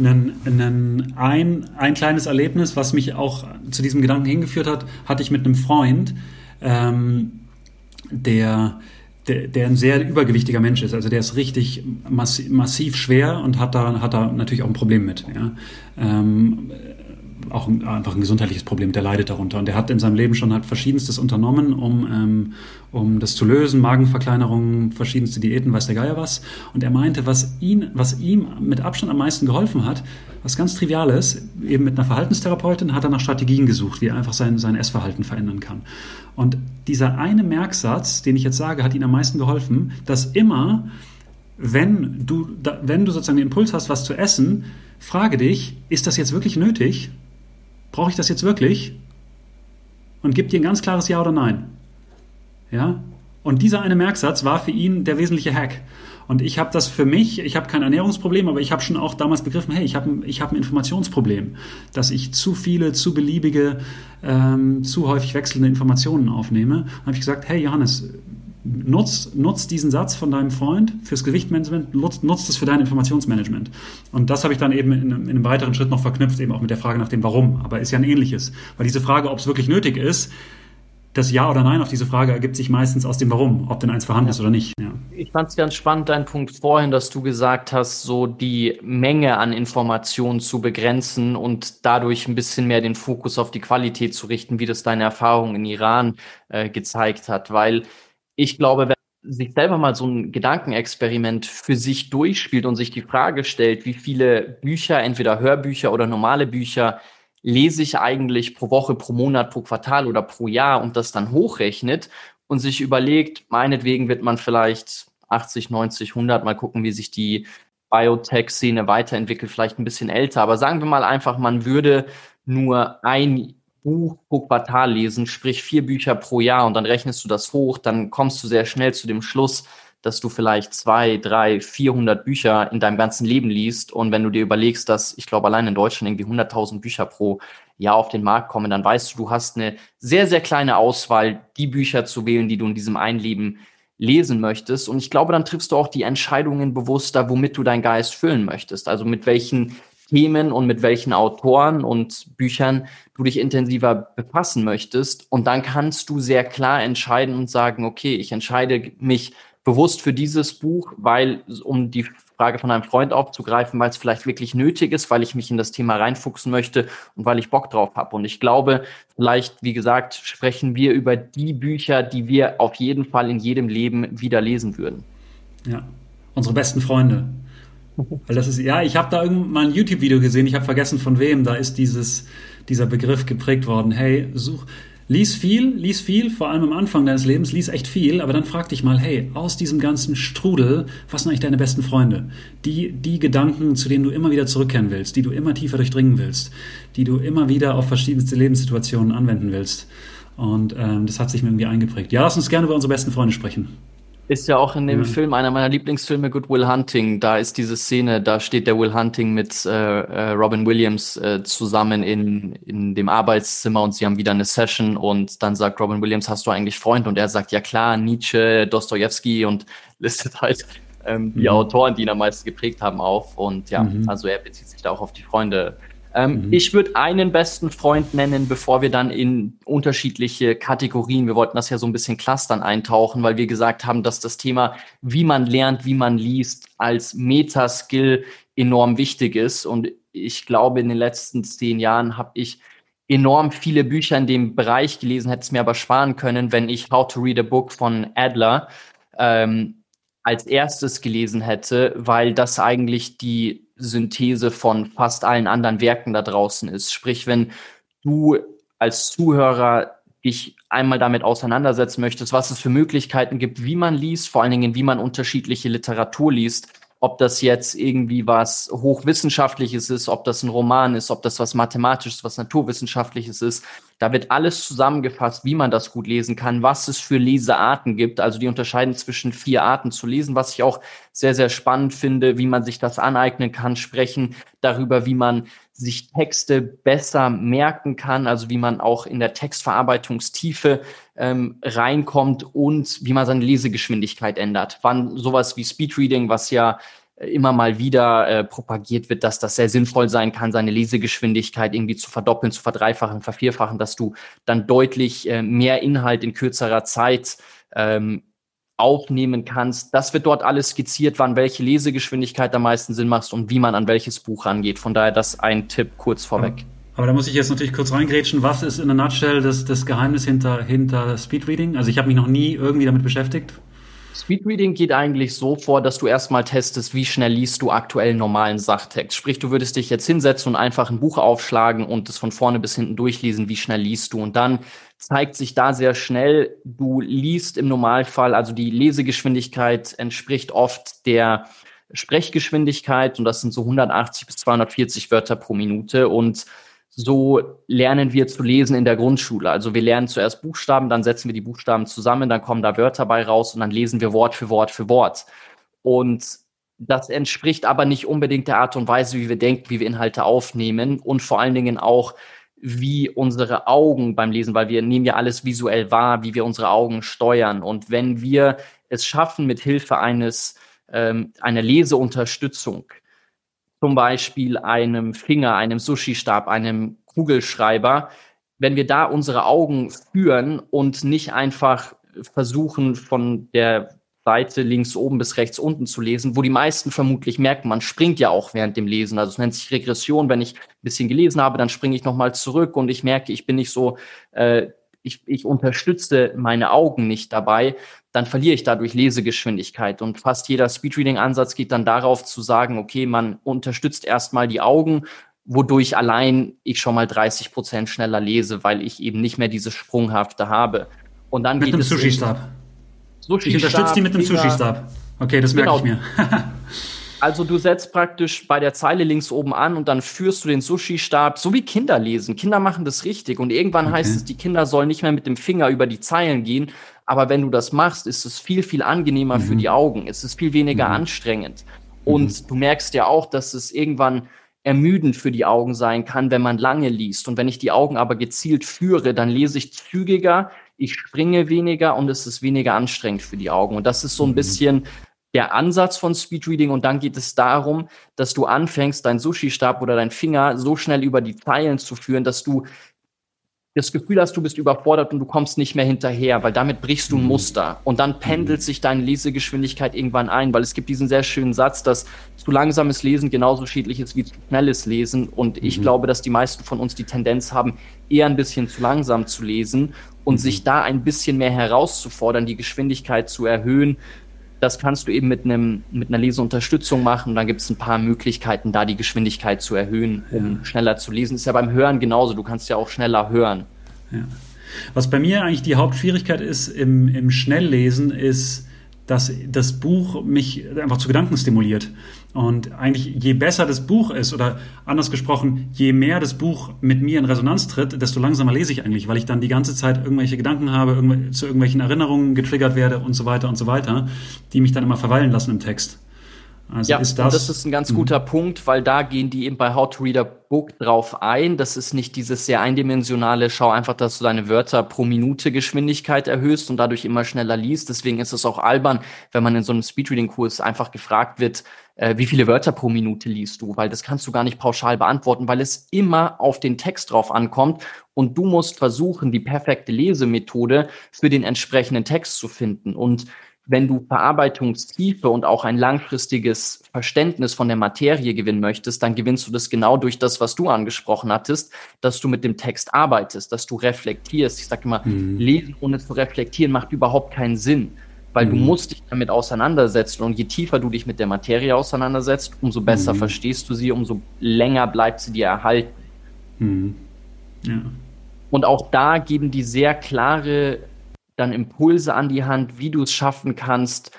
einen, einen, ein, ein kleines Erlebnis, was mich auch zu diesem Gedanken hingeführt hat, hatte ich mit einem Freund, ähm, der, der, der ein sehr übergewichtiger Mensch ist. Also der ist richtig massiv, massiv schwer und hat da, hat da natürlich auch ein Problem mit. Ja. Ähm, auch ein, einfach ein gesundheitliches Problem, der leidet darunter. Und der hat in seinem Leben schon halt verschiedenstes unternommen, um, ähm, um das zu lösen, Magenverkleinerungen, verschiedenste Diäten, weiß der Geier was. Und er meinte, was, ihn, was ihm mit Abstand am meisten geholfen hat, was ganz Triviales, eben mit einer Verhaltenstherapeutin hat er nach Strategien gesucht, wie er einfach sein, sein Essverhalten verändern kann. Und dieser eine Merksatz, den ich jetzt sage, hat ihm am meisten geholfen, dass immer, wenn du, wenn du sozusagen den Impuls hast, was zu essen, frage dich, ist das jetzt wirklich nötig? Brauche ich das jetzt wirklich? Und gibt dir ein ganz klares Ja oder Nein. Ja? Und dieser eine Merksatz war für ihn der wesentliche Hack. Und ich habe das für mich, ich habe kein Ernährungsproblem, aber ich habe schon auch damals begriffen, hey, ich habe ich hab ein Informationsproblem, dass ich zu viele, zu beliebige, ähm, zu häufig wechselnde Informationen aufnehme. Und habe ich gesagt, hey Johannes, nutz, nutz diesen Satz von deinem Freund fürs Gewichtmanagement, nutz, nutz das für dein Informationsmanagement. Und das habe ich dann eben in, in, einem weiteren Schritt noch verknüpft, eben auch mit der Frage nach dem Warum. Aber ist ja ein ähnliches. Weil diese Frage, ob es wirklich nötig ist, das Ja oder Nein auf diese Frage ergibt sich meistens aus dem Warum, ob denn eins vorhanden ja. ist oder nicht. Ja. Ich fand es ganz spannend, dein Punkt vorhin, dass du gesagt hast, so die Menge an Informationen zu begrenzen und dadurch ein bisschen mehr den Fokus auf die Qualität zu richten, wie das deine Erfahrung in Iran äh, gezeigt hat. Weil ich glaube, wenn sich selber mal so ein Gedankenexperiment für sich durchspielt und sich die Frage stellt, wie viele Bücher, entweder Hörbücher oder normale Bücher, lese ich eigentlich pro Woche, pro Monat, pro Quartal oder pro Jahr und das dann hochrechnet und sich überlegt, meinetwegen wird man vielleicht 80, 90, 100, mal gucken, wie sich die Biotech-Szene weiterentwickelt, vielleicht ein bisschen älter. Aber sagen wir mal einfach, man würde nur ein Buch pro Quartal lesen, sprich vier Bücher pro Jahr und dann rechnest du das hoch, dann kommst du sehr schnell zu dem Schluss, dass du vielleicht zwei, drei, vierhundert Bücher in deinem ganzen Leben liest. Und wenn du dir überlegst, dass ich glaube, allein in Deutschland irgendwie 100.000 Bücher pro Jahr auf den Markt kommen, dann weißt du, du hast eine sehr, sehr kleine Auswahl, die Bücher zu wählen, die du in diesem einen Leben lesen möchtest. Und ich glaube, dann triffst du auch die Entscheidungen bewusster, womit du deinen Geist füllen möchtest. Also mit welchen Themen und mit welchen Autoren und Büchern du dich intensiver befassen möchtest. Und dann kannst du sehr klar entscheiden und sagen, okay, ich entscheide mich bewusst für dieses Buch, weil, um die Frage von einem Freund aufzugreifen, weil es vielleicht wirklich nötig ist, weil ich mich in das Thema reinfuchsen möchte und weil ich Bock drauf habe. Und ich glaube, vielleicht, wie gesagt, sprechen wir über die Bücher, die wir auf jeden Fall in jedem Leben wieder lesen würden. Ja, unsere besten Freunde. Weil das ist, ja, ich habe da irgendwann ein YouTube-Video gesehen, ich habe vergessen von wem, da ist dieses, dieser Begriff geprägt worden. Hey, such, lies viel, lies viel, vor allem am Anfang deines Lebens, lies echt viel, aber dann frag dich mal, hey, aus diesem ganzen Strudel, was sind eigentlich deine besten Freunde? Die, die Gedanken, zu denen du immer wieder zurückkehren willst, die du immer tiefer durchdringen willst, die du immer wieder auf verschiedenste Lebenssituationen anwenden willst. Und ähm, das hat sich mir irgendwie eingeprägt. Ja, lass uns gerne über unsere besten Freunde sprechen. Ist ja auch in dem ja. Film einer meiner Lieblingsfilme, Good Will Hunting. Da ist diese Szene, da steht der Will Hunting mit äh, äh, Robin Williams äh, zusammen in, in dem Arbeitszimmer und sie haben wieder eine Session und dann sagt Robin Williams, hast du eigentlich Freunde? Und er sagt, ja klar, Nietzsche, Dostoevsky und listet halt ähm, die mhm. Autoren, die ihn am meisten geprägt haben, auf. Und ja, mhm. also er bezieht sich da auch auf die Freunde Ähm, mhm. Ich würde einen besten Freund nennen, bevor wir dann in unterschiedliche Kategorien, wir wollten das ja so ein bisschen clustern eintauchen, weil wir gesagt haben, dass das Thema, wie man lernt, wie man liest, als Metaskill enorm wichtig ist. Und ich glaube, in den letzten zehn Jahren habe ich enorm viele Bücher in dem Bereich gelesen, hätte es mir aber sparen können, wenn ich How to Read a Book von Adler ähm, als erstes gelesen hätte, weil das eigentlich die Synthese von fast allen anderen Werken da draußen ist. Sprich, wenn du als Zuhörer dich einmal damit auseinandersetzen möchtest, was es für Möglichkeiten gibt, wie man liest, vor allen Dingen, wie man unterschiedliche Literatur liest, ob das jetzt irgendwie was Hochwissenschaftliches ist, ob das ein Roman ist, ob das was Mathematisches, was Naturwissenschaftliches ist. Da wird alles zusammengefasst, wie man das gut lesen kann, was es für Lesearten gibt. Also die unterscheiden zwischen vier Arten zu lesen, was ich auch sehr, sehr spannend finde, wie man sich das aneignen kann, sprechen darüber, wie man sich Texte besser merken kann, also wie man auch in der Textverarbeitungstiefe ähm, reinkommt und wie man seine Lesegeschwindigkeit ändert. Wann sowas wie Speedreading, was ja immer mal wieder äh, propagiert wird, dass das sehr sinnvoll sein kann, seine Lesegeschwindigkeit irgendwie zu verdoppeln, zu verdreifachen, vervierfachen, dass du dann deutlich äh, mehr Inhalt in kürzerer Zeit ähm, aufnehmen kannst. Das wird dort alles skizziert, wann welche Lesegeschwindigkeit am meisten Sinn macht und wie man an welches Buch rangeht. Von daher das ein Tipp kurz vorweg. Aber da muss ich jetzt natürlich kurz reingrätschen. Was ist in a nutshell das, das Geheimnis hinter, hinter Speedreading? Also ich habe mich noch nie irgendwie damit beschäftigt. Speedreading geht eigentlich so vor, dass du erstmal testest, wie schnell liest du aktuell normalen Sachtext. Sprich, du würdest dich jetzt hinsetzen und einfach ein Buch aufschlagen und es von vorne bis hinten durchlesen, wie schnell liest du. Und dann zeigt sich da sehr schnell, du liest im Normalfall, also die Lesegeschwindigkeit entspricht oft der Sprechgeschwindigkeit und das sind so 180 bis 240 Wörter pro Minute und so lernen wir zu lesen in der Grundschule. Also wir lernen zuerst Buchstaben, dann setzen wir die Buchstaben zusammen, dann kommen da Wörter bei raus und dann lesen wir Wort für Wort für Wort. Und das entspricht aber nicht unbedingt der Art und Weise, wie wir denken, wie wir Inhalte aufnehmen und vor allen Dingen auch, wie unsere Augen beim Lesen, weil wir nehmen ja alles visuell wahr, wie wir unsere Augen steuern. Und wenn wir es schaffen, mit Hilfe eines ähm, einer Leseunterstützung, zum Beispiel einem Finger, einem Sushi-Stab, einem Kugelschreiber, wenn wir da unsere Augen führen und nicht einfach versuchen, von der Seite links oben bis rechts unten zu lesen, wo die meisten vermutlich merken, man springt ja auch während dem Lesen. Also es nennt sich Regression. Wenn ich ein bisschen gelesen habe, dann springe ich nochmal zurück und ich merke, ich bin nicht so, äh, ich, ich unterstütze meine Augen nicht dabei, dann verliere ich dadurch Lesegeschwindigkeit. Und fast jeder Speedreading-Ansatz geht dann darauf zu sagen, okay, man unterstützt erstmal die Augen, wodurch allein ich schon mal 30 Prozent schneller lese, weil ich eben nicht mehr diese Sprunghafte habe. Und dann Mit geht einem Sushi-Stab. Sushi ich unterstütze die mit dem Sushi-Stab. Okay, das merke genau. ich mir. also du setzt praktisch bei der Zeile links oben an und dann führst du den Sushi-Stab, so wie Kinder lesen. Kinder machen das richtig und irgendwann okay. heißt es, die Kinder sollen nicht mehr mit dem Finger über die Zeilen gehen. Aber wenn du das machst, ist es viel, viel angenehmer mhm. für die Augen. Es ist viel weniger mhm. anstrengend. Und mhm. du merkst ja auch, dass es irgendwann ermüdend für die Augen sein kann, wenn man lange liest. Und wenn ich die Augen aber gezielt führe, dann lese ich zügiger, ich springe weniger und es ist weniger anstrengend für die Augen. Und das ist so ein mhm. bisschen der Ansatz von Speedreading und dann geht es darum, dass du anfängst, deinen Sushi-Stab oder deinen Finger so schnell über die Zeilen zu führen, dass du das Gefühl hast, du bist überfordert und du kommst nicht mehr hinterher, weil damit brichst du ein mhm. Muster und dann pendelt mhm. sich deine Lesegeschwindigkeit irgendwann ein, weil es gibt diesen sehr schönen Satz, dass zu langsames Lesen genauso schädlich ist wie zu schnelles Lesen und ich mhm. glaube, dass die meisten von uns die Tendenz haben, eher ein bisschen zu langsam zu lesen und mhm. sich da ein bisschen mehr herauszufordern, die Geschwindigkeit zu erhöhen, das kannst du eben mit einem mit einer Leseunterstützung machen. dann gibt es ein paar Möglichkeiten, da die Geschwindigkeit zu erhöhen, um ja. schneller zu lesen. Ist ja beim Hören genauso. Du kannst ja auch schneller hören. Ja. Was bei mir eigentlich die Hauptschwierigkeit ist im, im Schnelllesen, ist dass das Buch mich einfach zu Gedanken stimuliert. Und eigentlich, je besser das Buch ist, oder anders gesprochen, je mehr das Buch mit mir in Resonanz tritt, desto langsamer lese ich eigentlich, weil ich dann die ganze Zeit irgendwelche Gedanken habe, zu irgendwelchen Erinnerungen getriggert werde und so weiter und so weiter, die mich dann immer verweilen lassen im Text. Also ja, ist das, das ist ein ganz guter mhm. Punkt, weil da gehen die eben bei How to Read a Book drauf ein. Das ist nicht dieses sehr eindimensionale, schau einfach, dass du deine Wörter pro Minute Geschwindigkeit erhöhst und dadurch immer schneller liest. Deswegen ist es auch albern, wenn man in so einem Speedreading-Kurs einfach gefragt wird, äh, wie viele Wörter pro Minute liest du? Weil das kannst du gar nicht pauschal beantworten, weil es immer auf den Text drauf ankommt und du musst versuchen, die perfekte Lesemethode für den entsprechenden Text zu finden. Und wenn du Verarbeitungstiefe und auch ein langfristiges Verständnis von der Materie gewinnen möchtest, dann gewinnst du das genau durch das, was du angesprochen hattest, dass du mit dem Text arbeitest, dass du reflektierst. Ich sage immer, mhm. lesen ohne zu reflektieren macht überhaupt keinen Sinn, weil mhm. du musst dich damit auseinandersetzen und je tiefer du dich mit der Materie auseinandersetzt, umso besser mhm. verstehst du sie, umso länger bleibt sie dir erhalten. Mhm. Ja. Und auch da geben die sehr klare dann Impulse an die Hand, wie du es schaffen kannst,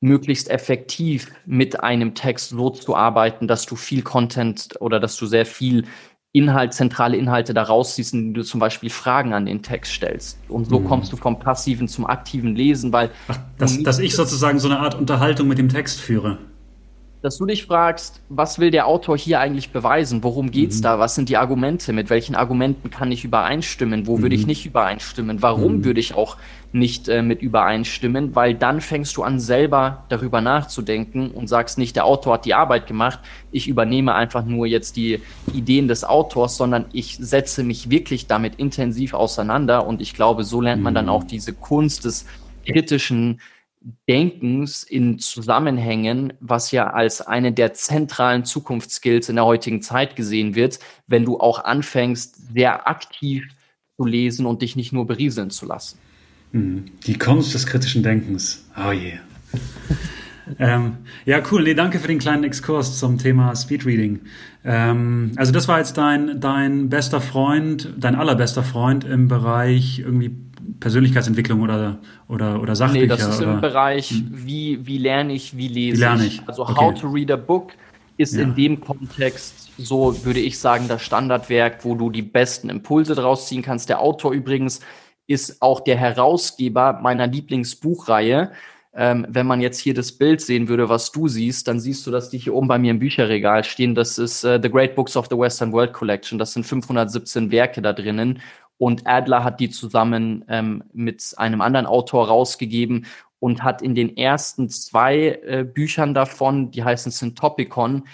möglichst effektiv mit einem Text so zu arbeiten, dass du viel Content oder dass du sehr viel Inhalt, zentrale Inhalte daraus ziehst, indem du zum Beispiel Fragen an den Text stellst. Und so mhm. kommst du vom passiven zum aktiven Lesen, weil. Ach, dass, dass ich sozusagen so eine Art Unterhaltung mit dem Text führe dass du dich fragst, was will der Autor hier eigentlich beweisen? Worum geht's mhm. da? Was sind die Argumente? Mit welchen Argumenten kann ich übereinstimmen? Wo mhm. würde ich mhm. nicht übereinstimmen? Warum mhm. würde ich auch nicht äh, mit übereinstimmen? Weil dann fängst du an, selber darüber nachzudenken und sagst nicht, der Autor hat die Arbeit gemacht. Ich übernehme einfach nur jetzt die Ideen des Autors, sondern ich setze mich wirklich damit intensiv auseinander. Und ich glaube, so lernt man dann mhm. auch diese Kunst des kritischen Denkens in Zusammenhängen, was ja als eine der zentralen Zukunftsskills in der heutigen Zeit gesehen wird, wenn du auch anfängst, sehr aktiv zu lesen und dich nicht nur berieseln zu lassen. Mhm. Die Kunst des kritischen Denkens. Oh yeah. ähm, ja, cool. Nee, danke für den kleinen Exkurs zum Thema Speedreading. Ähm, also das war jetzt dein, dein bester Freund, dein allerbester Freund im Bereich irgendwie Persönlichkeitsentwicklung oder, oder, oder Sachbücher? Nee, das ist oder? im Bereich, hm. wie, wie lerne ich, wie lese wie lerne ich? Also okay. How to Read a Book ist ja. in dem Kontext so, würde ich sagen, das Standardwerk, wo du die besten Impulse draus ziehen kannst. Der Autor übrigens ist auch der Herausgeber meiner Lieblingsbuchreihe. Ähm, wenn man jetzt hier das Bild sehen würde, was du siehst, dann siehst du, dass die hier oben bei mir im Bücherregal stehen. Das ist äh, The Great Books of the Western World Collection. Das sind 517 Werke da drinnen. Und Adler hat die zusammen ähm, mit einem anderen Autor rausgegeben und hat in den ersten zwei äh, Büchern davon, die heißen Syntopicon,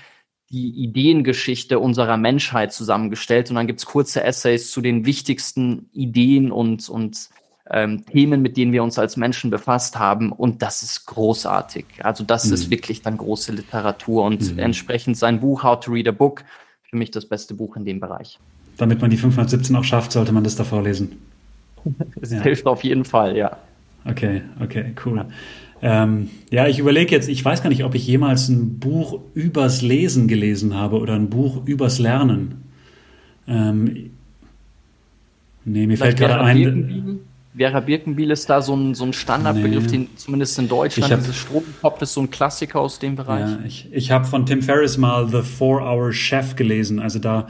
die Ideengeschichte unserer Menschheit zusammengestellt. Und dann gibt's kurze Essays zu den wichtigsten Ideen und, und ähm, Themen, mit denen wir uns als Menschen befasst haben. Und das ist großartig. Also das mhm. ist wirklich dann große Literatur und mhm. entsprechend sein Buch How to Read a Book, für mich das beste Buch in dem Bereich damit man die 517 auch schafft, sollte man das davor lesen. Es ja. hilft auf jeden Fall, ja. Okay, okay, cool. Ja, ähm, ja ich überlege jetzt, ich weiß gar nicht, ob ich jemals ein Buch übers Lesen gelesen habe oder ein Buch übers Lernen. Ähm, nee, mir Vielleicht fällt gerade ein. Birkenbiel? Vera Birkenbiel ist da so ein, so ein Standardbegriff, nee. den zumindest in Deutschland, hab, dieses Stromkopf ist so ein Klassiker aus dem Bereich. Ja, ich ich habe von Tim Ferriss mal The Four-Hour Chef gelesen. Also da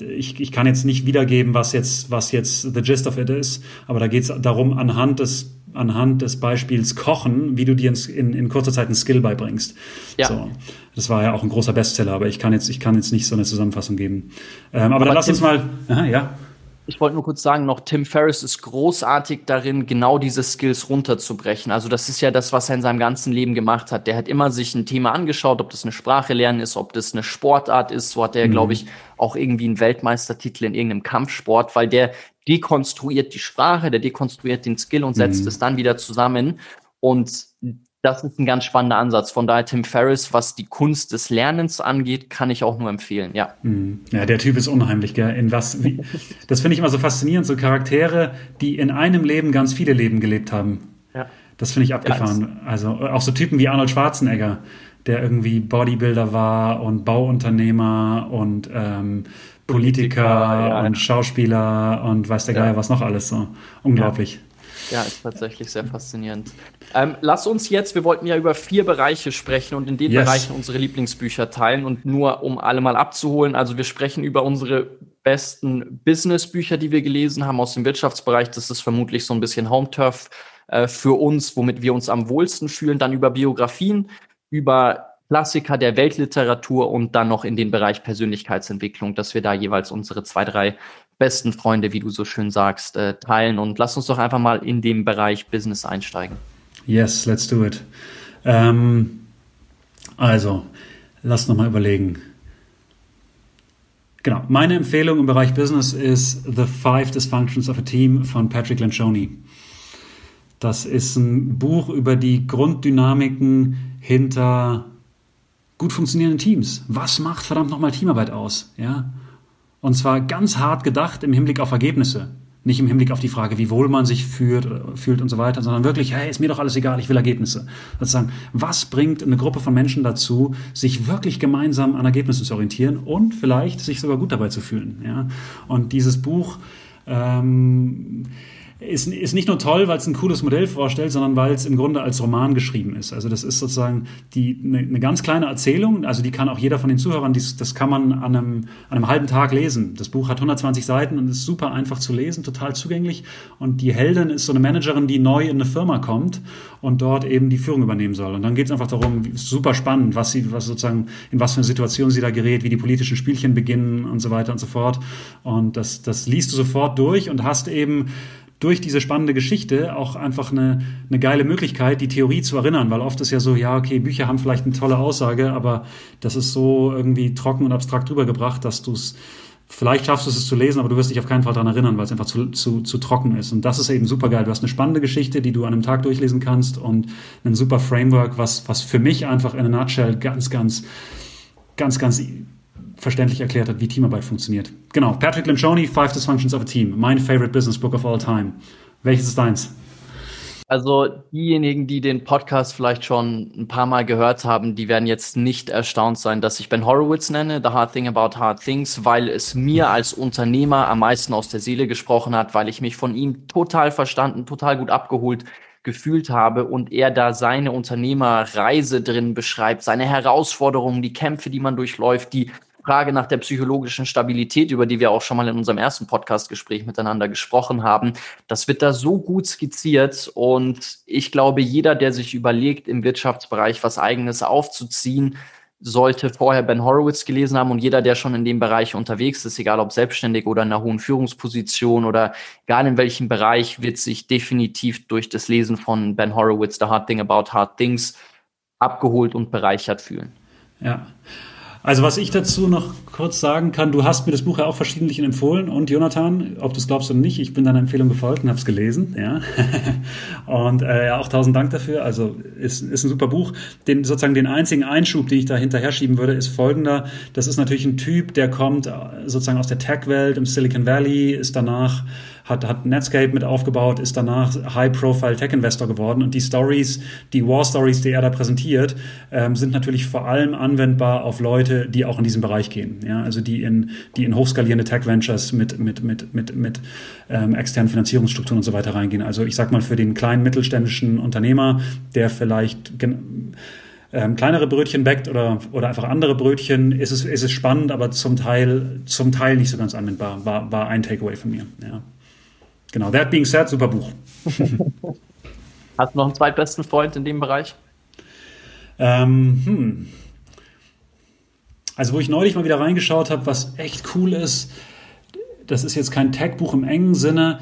ich, ich kann jetzt nicht wiedergeben, was jetzt, was jetzt the gist of it ist, aber da geht es darum, anhand des, anhand des Beispiels Kochen, wie du dir in, in kurzer Zeit einen Skill beibringst. Ja. So. Das war ja auch ein großer Bestseller, aber ich kann jetzt, ich kann jetzt nicht so eine Zusammenfassung geben. Ähm, aber, aber dann lass uns mal, aha, ja. Ich wollte nur kurz sagen, noch Tim Ferriss ist großartig darin, genau diese Skills runterzubrechen. Also das ist ja das, was er in seinem ganzen Leben gemacht hat. Der hat immer sich ein Thema angeschaut, ob das eine Sprache lernen ist, ob das eine Sportart ist. So hat er, mhm. glaube ich, auch irgendwie einen Weltmeistertitel in irgendeinem Kampfsport, weil der dekonstruiert die Sprache, der dekonstruiert den Skill und setzt mhm. es dann wieder zusammen. Und das ist ein ganz spannender Ansatz. Von daher Tim Ferriss, was die Kunst des Lernens angeht, kann ich auch nur empfehlen. Ja, mhm. ja der Typ ist unheimlich. Gell? In was? Wie, das finde ich immer so faszinierend. So Charaktere, die in einem Leben ganz viele Leben gelebt haben. Ja. Das finde ich abgefahren. Ja, also auch so Typen wie Arnold Schwarzenegger, der irgendwie Bodybuilder war und Bauunternehmer und ähm, Politiker, Politiker ja, und Schauspieler und weiß der Geier was noch alles so. Unglaublich. Ja, ist tatsächlich sehr faszinierend. Ähm, lass uns jetzt, wir wollten ja über vier Bereiche sprechen und in den yes. Bereichen unsere Lieblingsbücher teilen und nur um alle mal abzuholen. Also wir sprechen über unsere besten Businessbücher, die wir gelesen haben aus dem Wirtschaftsbereich. Das ist vermutlich so ein bisschen Home-Turf äh, für uns, womit wir uns am wohlsten fühlen. Dann über Biografien, über Klassiker der Weltliteratur und dann noch in den Bereich Persönlichkeitsentwicklung, dass wir da jeweils unsere zwei, drei besten Freunde, wie du so schön sagst, äh, teilen. Und lass uns doch einfach mal in den Bereich Business einsteigen. Yes, let's do it. Ähm, also, lass noch mal überlegen. Genau, meine Empfehlung im Bereich Business ist The Five Dysfunctions of a Team von Patrick Lencioni. Das ist ein Buch über die Grunddynamiken hinter gut funktionierenden Teams. Was macht verdammt nochmal Teamarbeit aus? Ja? Und zwar ganz hart gedacht im Hinblick auf Ergebnisse. Nicht im Hinblick auf die Frage, wie wohl man sich fühlt, fühlt und so weiter, sondern wirklich, hey, ist mir doch alles egal, ich will Ergebnisse. Sozusagen, was bringt eine Gruppe von Menschen dazu, sich wirklich gemeinsam an Ergebnissen zu orientieren und vielleicht sich sogar gut dabei zu fühlen? Ja? Und dieses Buch ähm, ist, ist nicht nur toll, weil es ein cooles Modell vorstellt, sondern weil es im Grunde als Roman geschrieben ist. Also das ist sozusagen die, eine, eine ganz kleine Erzählung, also die kann auch jeder von den Zuhörern, dies, das kann man an einem, an einem halben Tag lesen. Das Buch hat 120 Seiten und ist super einfach zu lesen, total zugänglich. Und die Heldin ist so eine Managerin, die neu in eine Firma kommt und dort eben die Führung übernehmen soll. Und dann geht es einfach darum, super spannend, was sie, was sozusagen, in was für eine Situation sie da gerät, wie die politischen Spielchen beginnen und so weiter und so fort. Und das, das liest du sofort durch und hast eben durch diese spannende Geschichte auch einfach eine, eine geile Möglichkeit, die Theorie zu erinnern, weil oft ist ja so, ja, okay, Bücher haben vielleicht eine tolle Aussage, aber das ist so irgendwie trocken und abstrakt rübergebracht, dass du es Vielleicht schaffst es zu lesen, aber du wirst dich auf keinen Fall daran erinnern, weil es einfach zu, zu, zu trocken ist. Und das ist eben super geil. Du hast eine spannende Geschichte, die du an einem Tag durchlesen kannst und ein super Framework, was, was für mich einfach in a nutshell ganz, ganz, ganz, ganz verständlich erklärt hat, wie Teamarbeit funktioniert. Genau, Patrick Lencioni, Five Dysfunctions of a Team, mein favorite business book of all time. Welches ist deins? Also diejenigen, die den Podcast vielleicht schon ein paar Mal gehört haben, die werden jetzt nicht erstaunt sein, dass ich Ben Horowitz nenne, The Hard Thing About Hard Things, weil es mir als Unternehmer am meisten aus der Seele gesprochen hat, weil ich mich von ihm total verstanden, total gut abgeholt gefühlt habe und er da seine Unternehmerreise drin beschreibt, seine Herausforderungen, die Kämpfe, die man durchläuft, die Frage nach der psychologischen Stabilität, über die wir auch schon mal in unserem ersten Podcast-Gespräch miteinander gesprochen haben, das wird da so gut skizziert. Und ich glaube, jeder, der sich überlegt, im Wirtschaftsbereich was eigenes aufzuziehen, sollte vorher Ben Horowitz gelesen haben und jeder, der schon in dem Bereich unterwegs ist, egal ob selbstständig oder in einer hohen Führungsposition oder egal in welchem Bereich, wird sich definitiv durch das Lesen von Ben Horowitz, The Hard Thing About Hard Things, abgeholt und bereichert fühlen. Ja. Also was ich dazu noch kurz sagen kann, du hast mir das Buch ja auch verschiedentlich empfohlen und Jonathan, ob du es glaubst oder nicht, ich bin deiner Empfehlung gefolgt und habe es gelesen, ja. und äh, ja, auch tausend Dank dafür. Also ist, ist ein super Buch. Den sozusagen den einzigen Einschub, den ich da hinterher schieben würde, ist folgender: Das ist natürlich ein Typ, der kommt äh, sozusagen aus der Tech-Welt im Silicon Valley, ist danach hat, hat Netscape mit aufgebaut, ist danach High-Profile Tech-Investor geworden und die Stories, die War-Stories, die er da präsentiert, ähm, sind natürlich vor allem anwendbar auf Leute, die auch in diesem Bereich gehen. Ja, also die in, die in hochskalierende Tech-Ventures mit, mit, mit, mit, mit ähm, externen Finanzierungsstrukturen und so weiter reingehen. Also ich sag mal für den kleinen mittelständischen Unternehmer, der vielleicht ähm, kleinere Brötchen backt oder, oder einfach andere Brötchen, ist es, ist es spannend, aber zum Teil, zum Teil nicht so ganz anwendbar, war, war ein Takeaway von mir. Ja. Genau, that being said, super Buch. Hast du noch einen zweitbesten Freund in dem Bereich? Ähm, hm. Also, wo ich neulich mal wieder reingeschaut habe, was echt cool ist, das ist jetzt kein Tech-Buch im engen Sinne,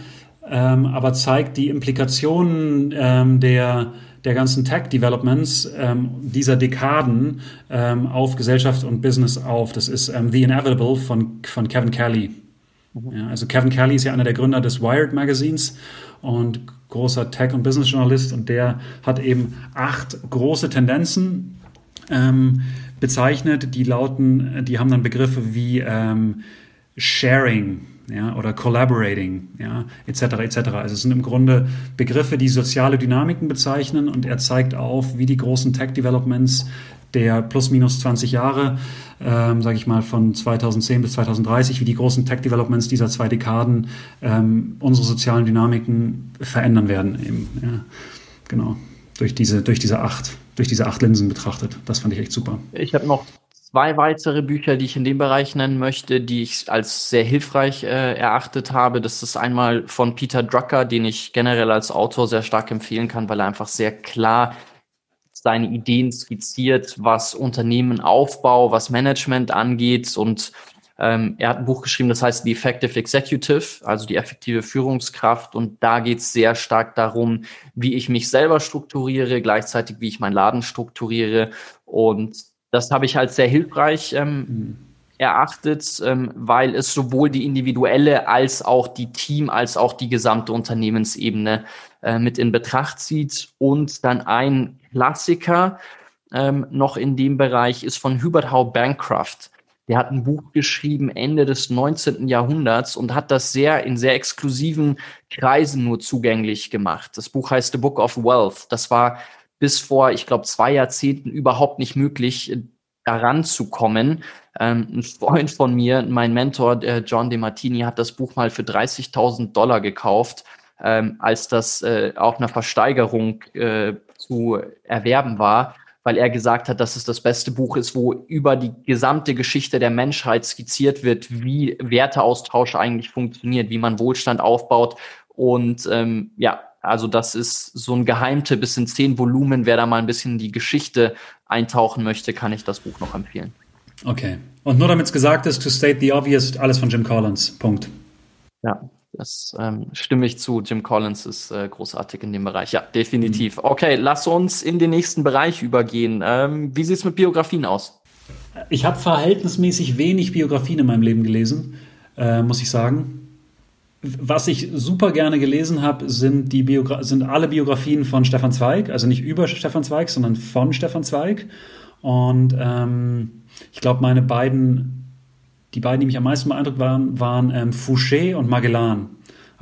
ähm, aber zeigt die Implikationen ähm, der, der ganzen Tech-Developments ähm, dieser Dekaden ähm, auf Gesellschaft und Business auf. Das ist ähm, The Inevitable von, von Kevin Kelly. Ja, also Kevin Kelly ist ja einer der Gründer des Wired Magazins und großer Tech- und Business-Journalist und der hat eben acht große Tendenzen ähm, bezeichnet, die lauten, die haben dann Begriffe wie ähm, Sharing, ja, oder collaborating, ja, etc., etc. Also es sind im Grunde Begriffe, die soziale Dynamiken bezeichnen und er zeigt auf, wie die großen Tech-Developments der plus minus 20 Jahre, ähm, sage ich mal von 2010 bis 2030, wie die großen Tech-Developments dieser zwei Dekaden ähm, unsere sozialen Dynamiken verändern werden. Eben, ja. Genau, durch diese, durch diese acht, durch diese acht Linsen betrachtet. Das fand ich echt super. Ich habe noch zwei weitere Bücher, die ich in dem Bereich nennen möchte, die ich als sehr hilfreich äh, erachtet habe. Das ist einmal von Peter Drucker, den ich generell als Autor sehr stark empfehlen kann, weil er einfach sehr klar seine Ideen skizziert, was Unternehmenaufbau, was Management angeht. Und ähm, er hat ein Buch geschrieben, das heißt The Effective Executive, also die effektive Führungskraft. Und da geht es sehr stark darum, wie ich mich selber strukturiere, gleichzeitig wie ich meinen Laden strukturiere. Und das habe ich als sehr hilfreich ähm, mhm. erachtet, ähm, weil es sowohl die individuelle als auch die Team, als auch die gesamte Unternehmensebene äh, mit in Betracht zieht. Und dann ein Klassiker ähm, noch in dem Bereich ist von Hubert Howe Bancroft. Der hat ein Buch geschrieben Ende des 19. Jahrhunderts und hat das sehr in sehr exklusiven Kreisen nur zugänglich gemacht. Das Buch heißt The Book of Wealth. Das war bis vor, ich glaube, zwei Jahrzehnten überhaupt nicht möglich, daran zu kommen. Ähm, ein Freund von mir, mein Mentor, der John De Martini, hat das Buch mal für 30.000 Dollar gekauft, ähm, als das äh, auf einer Versteigerung äh, zu erwerben war, weil er gesagt hat, dass es das beste Buch ist, wo über die gesamte Geschichte der Menschheit skizziert wird, wie Werteaustausch eigentlich funktioniert, wie man Wohlstand aufbaut. Und ähm, ja, also das ist so ein Geheimtipp bis in zehn Volumen. Wer da mal ein bisschen in die Geschichte eintauchen möchte, kann ich das Buch noch empfehlen. Okay. Und nur damit es gesagt ist, to state the obvious, alles von Jim Collins. Punkt. Ja, das ähm, stimme ich zu. Jim Collins ist äh, großartig in dem Bereich. Ja, definitiv. Mhm. Okay, lass uns in den nächsten Bereich übergehen. Ähm, wie sieht es mit Biografien aus? Ich habe verhältnismäßig wenig Biografien in meinem Leben gelesen, äh, muss ich sagen. Was ich super gerne gelesen habe, sind, die Biogra sind alle Biografien von Stefan Zweig, also nicht über Stefan Zweig, sondern von Stefan Zweig. Und ähm, ich glaube, meine beiden die beiden, die mich am meisten beeindruckt waren, waren ähm, Fouché und Magellan.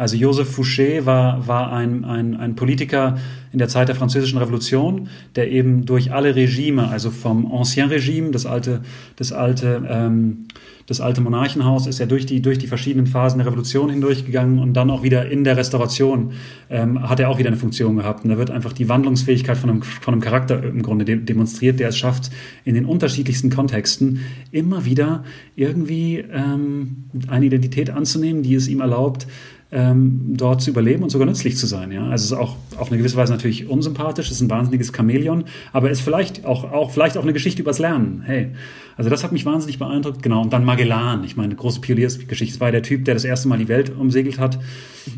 Also Joseph Fouché war, war ein, ein, ein Politiker in der Zeit der Französischen Revolution, der eben durch alle Regime, also vom Ancien Regime, das alte, das alte ähm, das alte Monarchenhaus ist ja durch die, durch die verschiedenen Phasen der Revolution hindurchgegangen und dann auch wieder in der Restauration ähm, hat er auch wieder eine Funktion gehabt. Und da wird einfach die Wandlungsfähigkeit von einem, von einem Charakter im Grunde de demonstriert, der es schafft, in den unterschiedlichsten Kontexten immer wieder irgendwie ähm, eine Identität anzunehmen, die es ihm erlaubt, ähm, dort zu überleben und sogar nützlich zu sein. Ja? Also es ist auch auf eine gewisse Weise natürlich unsympathisch, es ist ein wahnsinniges Chamäleon, aber ist vielleicht auch, auch, vielleicht auch eine Geschichte übers Lernen. Hey, also das hat mich wahnsinnig beeindruckt. Genau, und dann Magellan, ich meine, große Pioniersgeschichte. Das war der Typ, der das erste Mal die Welt umsegelt hat.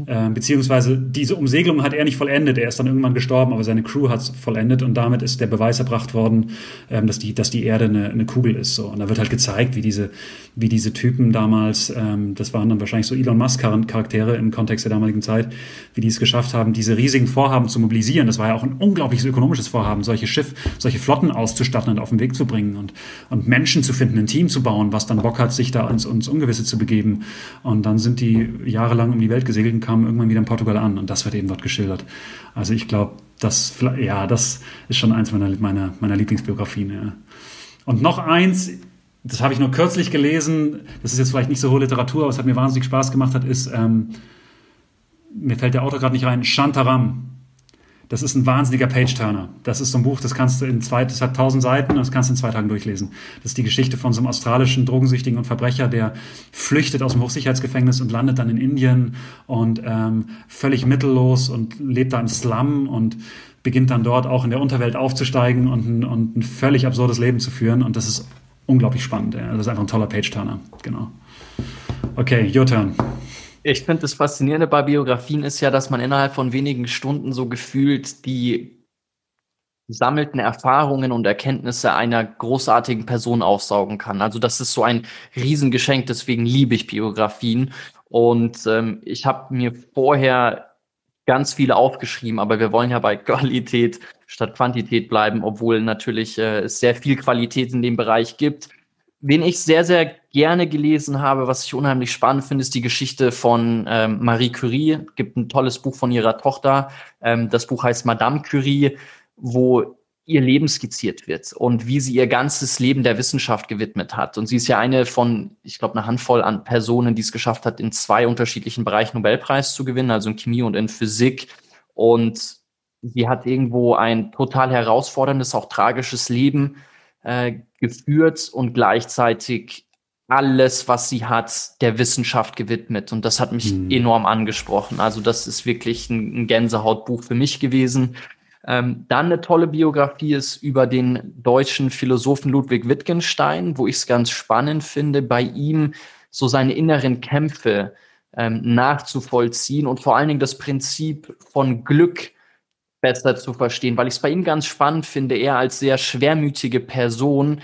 Äh, beziehungsweise diese Umsegelung hat er nicht vollendet. Er ist dann irgendwann gestorben, aber seine Crew hat es vollendet und damit ist der Beweis erbracht worden, ähm, dass, die, dass die Erde eine, eine Kugel ist. So. Und da wird halt gezeigt, wie diese, wie diese Typen damals, ähm, das waren dann wahrscheinlich so Elon Musk-Charaktere im Kontext der damaligen Zeit, wie die es geschafft haben, diese riesigen Vorhaben zu mobilisieren. Das war ja auch ein unglaubliches ökonomisches Vorhaben, solche Schiff, solche Flotten auszustatten und auf den Weg zu bringen und, und Menschen zu finden, ein Team zu bauen, was dann Bock hat, sich da ins, ins Ungewisse zu begeben. Und dann sind die jahrelang um die Welt gesegelt und kamen irgendwann wieder in Portugal an. Und das wird eben dort geschildert. Also ich glaube, das, ja, das ist schon eins meiner, meiner, meiner Lieblingsbiografien. Ja. Und noch eins, das habe ich nur kürzlich gelesen, das ist jetzt vielleicht nicht so hohe Literatur, aber es hat mir wahnsinnig Spaß gemacht hat, ist, ähm, mir fällt der Autor gerade nicht rein, Shantaram. Das ist ein wahnsinniger Page-Turner. Das ist so ein Buch, das kannst du in zwei, das hat tausend Seiten das kannst du in zwei Tagen durchlesen. Das ist die Geschichte von so einem australischen Drogensüchtigen und Verbrecher, der flüchtet aus dem Hochsicherheitsgefängnis und landet dann in Indien und ähm, völlig mittellos und lebt da im Slum und beginnt dann dort auch in der Unterwelt aufzusteigen und und ein völlig absurdes Leben zu führen. Und das ist unglaublich spannend. Ja. Das ist einfach ein toller Page-Turner. Genau. Okay, your turn. Ich finde, das Faszinierende bei Biografien ist ja, dass man innerhalb von wenigen Stunden so gefühlt die gesammelten Erfahrungen und Erkenntnisse einer großartigen Person aufsaugen kann. Also das ist so ein Riesengeschenk, deswegen liebe ich Biografien. Und ähm, ich habe mir vorher ganz viele aufgeschrieben, aber wir wollen ja bei Qualität statt Quantität bleiben, obwohl natürlich äh, es sehr viel Qualität in dem Bereich gibt. Wen ich sehr, sehr gerne gelesen habe, was ich unheimlich spannend finde, ist die Geschichte von ähm, Marie Curie. Gibt ein tolles Buch von ihrer Tochter. Ähm, das Buch heißt Madame Curie, wo ihr Leben skizziert wird und wie sie ihr ganzes Leben der Wissenschaft gewidmet hat. Und sie ist ja eine von, ich glaube, eine Handvoll an Personen, die es geschafft hat, in zwei unterschiedlichen Bereichen Nobelpreis zu gewinnen, also in Chemie und in Physik. Und sie hat irgendwo ein total herausforderndes, auch tragisches Leben äh, geführt und gleichzeitig alles, was sie hat, der Wissenschaft gewidmet. Und das hat mich mhm. enorm angesprochen. Also das ist wirklich ein, ein Gänsehautbuch für mich gewesen. Ähm, dann eine tolle Biografie ist über den deutschen Philosophen Ludwig Wittgenstein, wo ich es ganz spannend finde, bei ihm so seine inneren Kämpfe ähm, nachzuvollziehen und vor allen Dingen das Prinzip von Glück besser zu verstehen, weil ich es bei ihm ganz spannend finde, er als sehr schwermütige Person,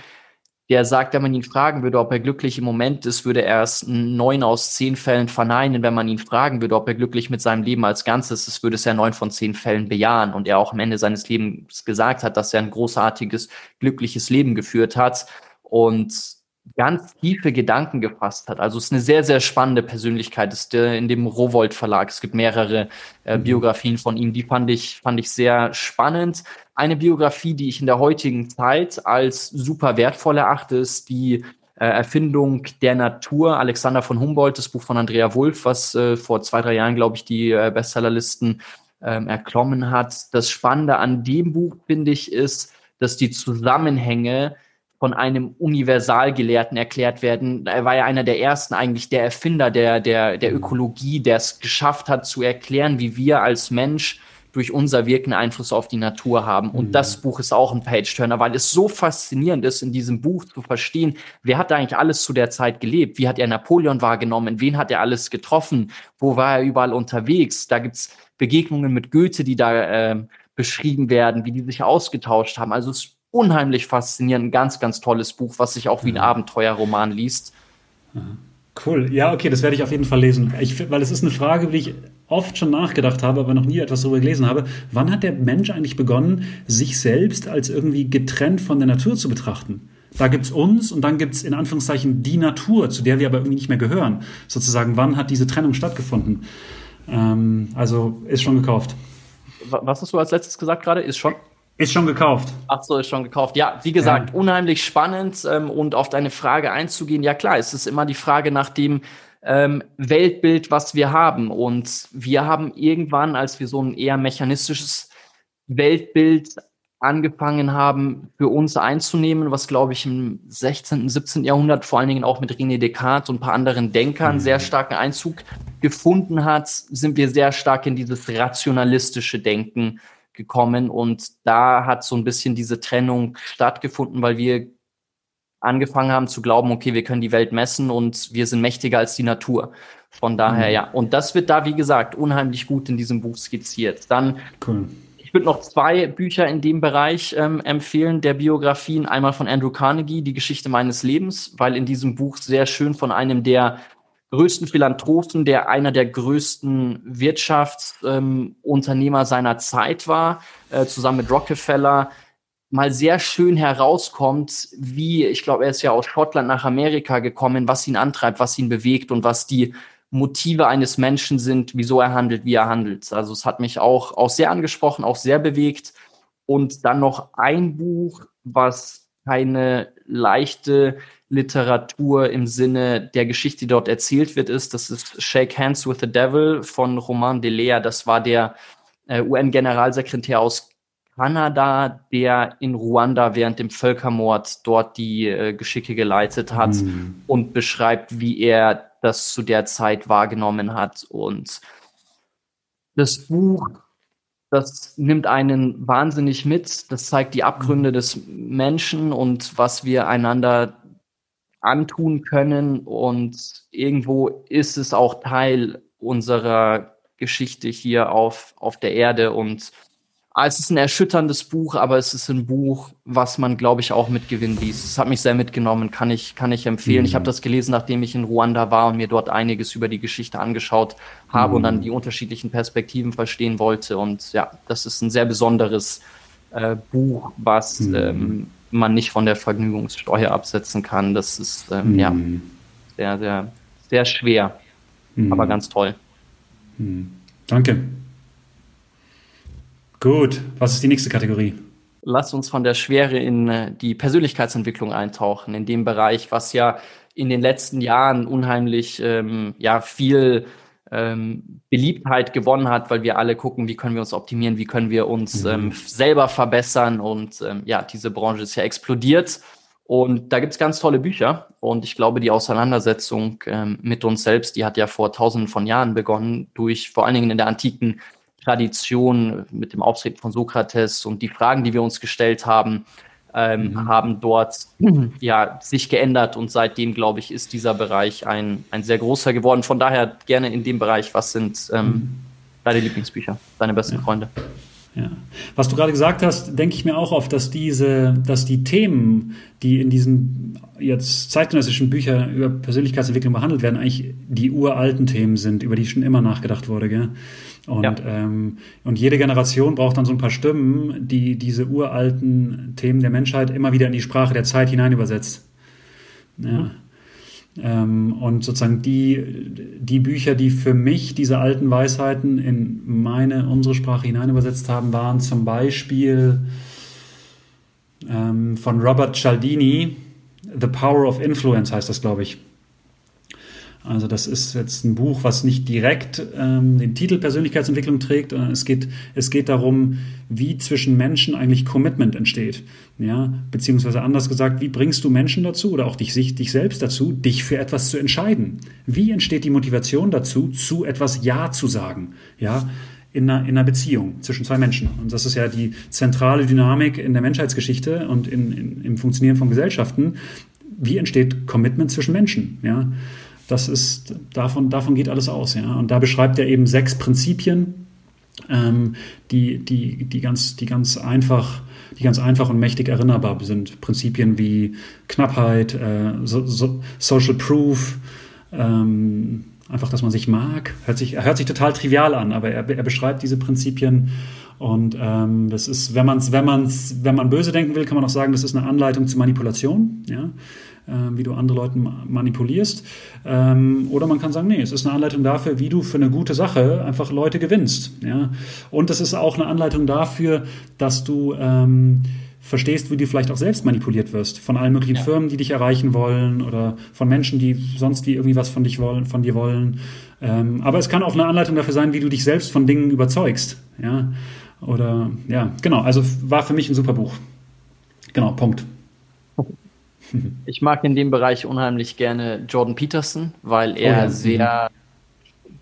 der sagt, wenn man ihn fragen würde, ob er glücklich im Moment ist, würde er es neun aus zehn Fällen verneinen. Wenn man ihn fragen würde, ob er glücklich mit seinem Leben als Ganzes ist, würde es ja neun von zehn Fällen bejahen. Und er auch am Ende seines Lebens gesagt hat, dass er ein großartiges, glückliches Leben geführt hat. Und ganz tiefe Gedanken gefasst hat. Also es ist eine sehr, sehr spannende Persönlichkeit. Ist in dem Rowold Verlag. Es gibt mehrere äh, mhm. Biografien von ihm. Die fand ich, fand ich sehr spannend. Eine Biografie, die ich in der heutigen Zeit als super wertvoll erachte, ist die äh, Erfindung der Natur. Alexander von Humboldt, das Buch von Andrea Wulff, was äh, vor zwei, drei Jahren, glaube ich, die äh, Bestsellerlisten ähm, erklommen hat. Das Spannende an dem Buch, finde ich, ist, dass die Zusammenhänge von einem Universalgelehrten erklärt werden. Er war ja einer der ersten, eigentlich der Erfinder der, der, der Ökologie, der es geschafft hat zu erklären, wie wir als Mensch durch unser Wirken Einfluss auf die Natur haben. Und mhm. das Buch ist auch ein Page-Turner, weil es so faszinierend ist, in diesem Buch zu verstehen, wer hat eigentlich alles zu der Zeit gelebt? Wie hat er Napoleon wahrgenommen? Wen hat er alles getroffen? Wo war er überall unterwegs? Da gibt's Begegnungen mit Goethe, die da äh, beschrieben werden, wie die sich ausgetauscht haben. Also es unheimlich faszinierend. Ein ganz, ganz tolles Buch, was sich auch wie ein. Abenteuerroman liest. Cool. Ja, okay, das werde ich auf jeden Fall lesen. Ich, weil es ist eine Frage, wie ich oft schon nachgedacht habe, aber noch nie etwas darüber gelesen habe. Wann hat der Mensch eigentlich begonnen, sich selbst als irgendwie getrennt von der Natur zu betrachten? Da gibt es uns und dann gibt es in Anführungszeichen die Natur, zu der wir aber irgendwie nicht mehr gehören. Sozusagen, wann hat diese Trennung stattgefunden? Ähm, also ist schon gekauft. Was hast du als letztes gesagt gerade? Ist schon? Ist schon gekauft. Ach so, ist schon gekauft. Ja, wie gesagt, ja. unheimlich spannend ähm, und auf deine Frage einzugehen. Ja klar, es ist immer die Frage nach dem ähm, Weltbild, was wir haben. Und wir haben irgendwann, als wir so ein eher mechanistisches Weltbild angefangen haben, für uns einzunehmen, was, glaube ich, im 16., 17. Jahrhundert vor allen Dingen auch mit René Descartes und ein paar anderen Denkern mhm. sehr starken Einzug gefunden hat, sind wir sehr stark in dieses rationalistische Denken gekommen und da hat so ein bisschen diese Trennung stattgefunden, weil wir angefangen haben zu glauben, okay, wir können die Welt messen und wir sind mächtiger als die Natur. Von daher, mhm. ja. Und das wird da, wie gesagt, unheimlich gut in diesem Buch skizziert. Dann, cool. ich würde noch zwei Bücher in dem Bereich ähm, empfehlen, der Biografien. Einmal von Andrew Carnegie, Die Geschichte meines Lebens, weil in diesem Buch sehr schön von einem der größten Philanthropen, der einer der größten Wirtschaftsunternehmer ähm, seiner Zeit war, äh, zusammen mit Rockefeller, mal sehr schön herauskommt, wie, ich glaube, er ist ja aus Schottland nach Amerika gekommen, was ihn antreibt, was ihn bewegt und was die Motive eines Menschen sind, wieso er handelt, wie er handelt. Also es hat mich auch, auch sehr angesprochen, auch sehr bewegt. Und dann noch ein Buch, was keine leichte Literatur im Sinne der Geschichte, die dort erzählt wird, ist. Das ist Shake Hands with the Devil von Roman Delea. Das war der äh, UN-Generalsekretär aus Kanada, der in Ruanda während dem Völkermord dort die äh, Geschicke geleitet hat mhm. und beschreibt, wie er das zu der Zeit wahrgenommen hat. Und das Buch, das nimmt einen wahnsinnig mit. Das zeigt die Abgründe des Menschen und was wir einander antun können. Und irgendwo ist es auch Teil unserer Geschichte hier auf, auf der Erde. Und es ist ein erschütterndes Buch, aber es ist ein Buch, was man, glaube ich, auch mit Gewinn liest. Es hat mich sehr mitgenommen, kann ich, kann ich empfehlen. Mhm. Ich habe das gelesen, nachdem ich in Ruanda war und mir dort einiges über die Geschichte angeschaut habe mhm. und dann die unterschiedlichen Perspektiven verstehen wollte. Und ja, das ist ein sehr besonderes äh, Buch, was mhm. ähm, man nicht von der Vergnügungssteuer absetzen kann. Das ist ähm, mhm. ja sehr, sehr, sehr schwer, mhm. aber ganz toll. Mhm. Danke. Gut, was ist die nächste Kategorie? Lass uns von der Schwere in äh, die Persönlichkeitsentwicklung eintauchen, in dem Bereich, was ja in den letzten Jahren unheimlich ähm, ja, viel ähm, Beliebtheit gewonnen hat, weil wir alle gucken, wie können wir uns optimieren, wie können wir uns mhm. ähm, selber verbessern. Und ähm, ja, diese Branche ist ja explodiert. Und da gibt's ganz tolle Bücher. Und ich glaube, die Auseinandersetzung ähm, mit uns selbst, die hat ja vor tausenden von Jahren begonnen, durch vor allen Dingen in der antiken Tradition mit dem Auftreten von Sokrates und die Fragen, die wir uns gestellt haben, ähm, mhm. haben dort ja, sich geändert und seitdem, glaube ich, ist dieser Bereich ein, ein sehr großer geworden. Von daher gerne in dem Bereich, was sind ähm, mhm. deine Lieblingsbücher, deine besten ja. Freunde? Ja. Was du gerade gesagt hast, denke ich mir auch oft, dass diese, dass die Themen, die in diesen jetzt zeitgenössischen Büchern über Persönlichkeitsentwicklung behandelt werden, eigentlich die uralten Themen sind, über die schon immer nachgedacht wurde. Gell? Und, ja. ähm, und jede Generation braucht dann so ein paar Stimmen, die diese uralten Themen der Menschheit immer wieder in die Sprache der Zeit hinein übersetzt. Ja. Mhm. Ähm, und sozusagen die, die Bücher, die für mich diese alten Weisheiten in meine, unsere Sprache hinein übersetzt haben, waren zum Beispiel ähm, von Robert Cialdini, The Power of Influence heißt das, glaube ich. Also das ist jetzt ein Buch, was nicht direkt ähm, den Titel Persönlichkeitsentwicklung trägt. Es geht, es geht darum, wie zwischen Menschen eigentlich Commitment entsteht. Ja, beziehungsweise anders gesagt, wie bringst du Menschen dazu oder auch dich, dich selbst dazu, dich für etwas zu entscheiden? Wie entsteht die Motivation dazu, zu etwas Ja zu sagen? Ja, in einer, in einer Beziehung zwischen zwei Menschen. Und das ist ja die zentrale Dynamik in der Menschheitsgeschichte und in, in, im Funktionieren von Gesellschaften. Wie entsteht Commitment zwischen Menschen? Ja, das ist, davon, davon geht alles aus. Ja? Und da beschreibt er eben sechs Prinzipien, ähm, die, die, die, ganz, die, ganz einfach, die ganz einfach und mächtig erinnerbar sind. Prinzipien wie Knappheit, äh, so, so Social Proof, ähm, einfach, dass man sich mag. Hört sich, hört sich total trivial an, aber er, er beschreibt diese Prinzipien. Und ähm, das ist, wenn man wenn man's, wenn man böse denken will, kann man auch sagen, das ist eine Anleitung zur Manipulation. Ja? äh, wie du andere Leute manipulierst. Ähm, oder man kann sagen, nee, es ist eine Anleitung dafür, wie du für eine gute Sache einfach Leute gewinnst. Ja? Und es ist auch eine Anleitung dafür, dass du ähm, verstehst, wie du vielleicht auch selbst manipuliert wirst von allen möglichen ja. Firmen, die dich erreichen wollen oder von Menschen, die sonst wie irgendwie was von dich wollen, von dir wollen. Ähm, aber es kann auch eine Anleitung dafür sein, wie du dich selbst von Dingen überzeugst. Ja, oder ja, genau. Also war für mich ein super Buch. Genau, Punkt. Ich mag in dem Bereich unheimlich gerne Jordan Peterson, weil er oh ja. sehr,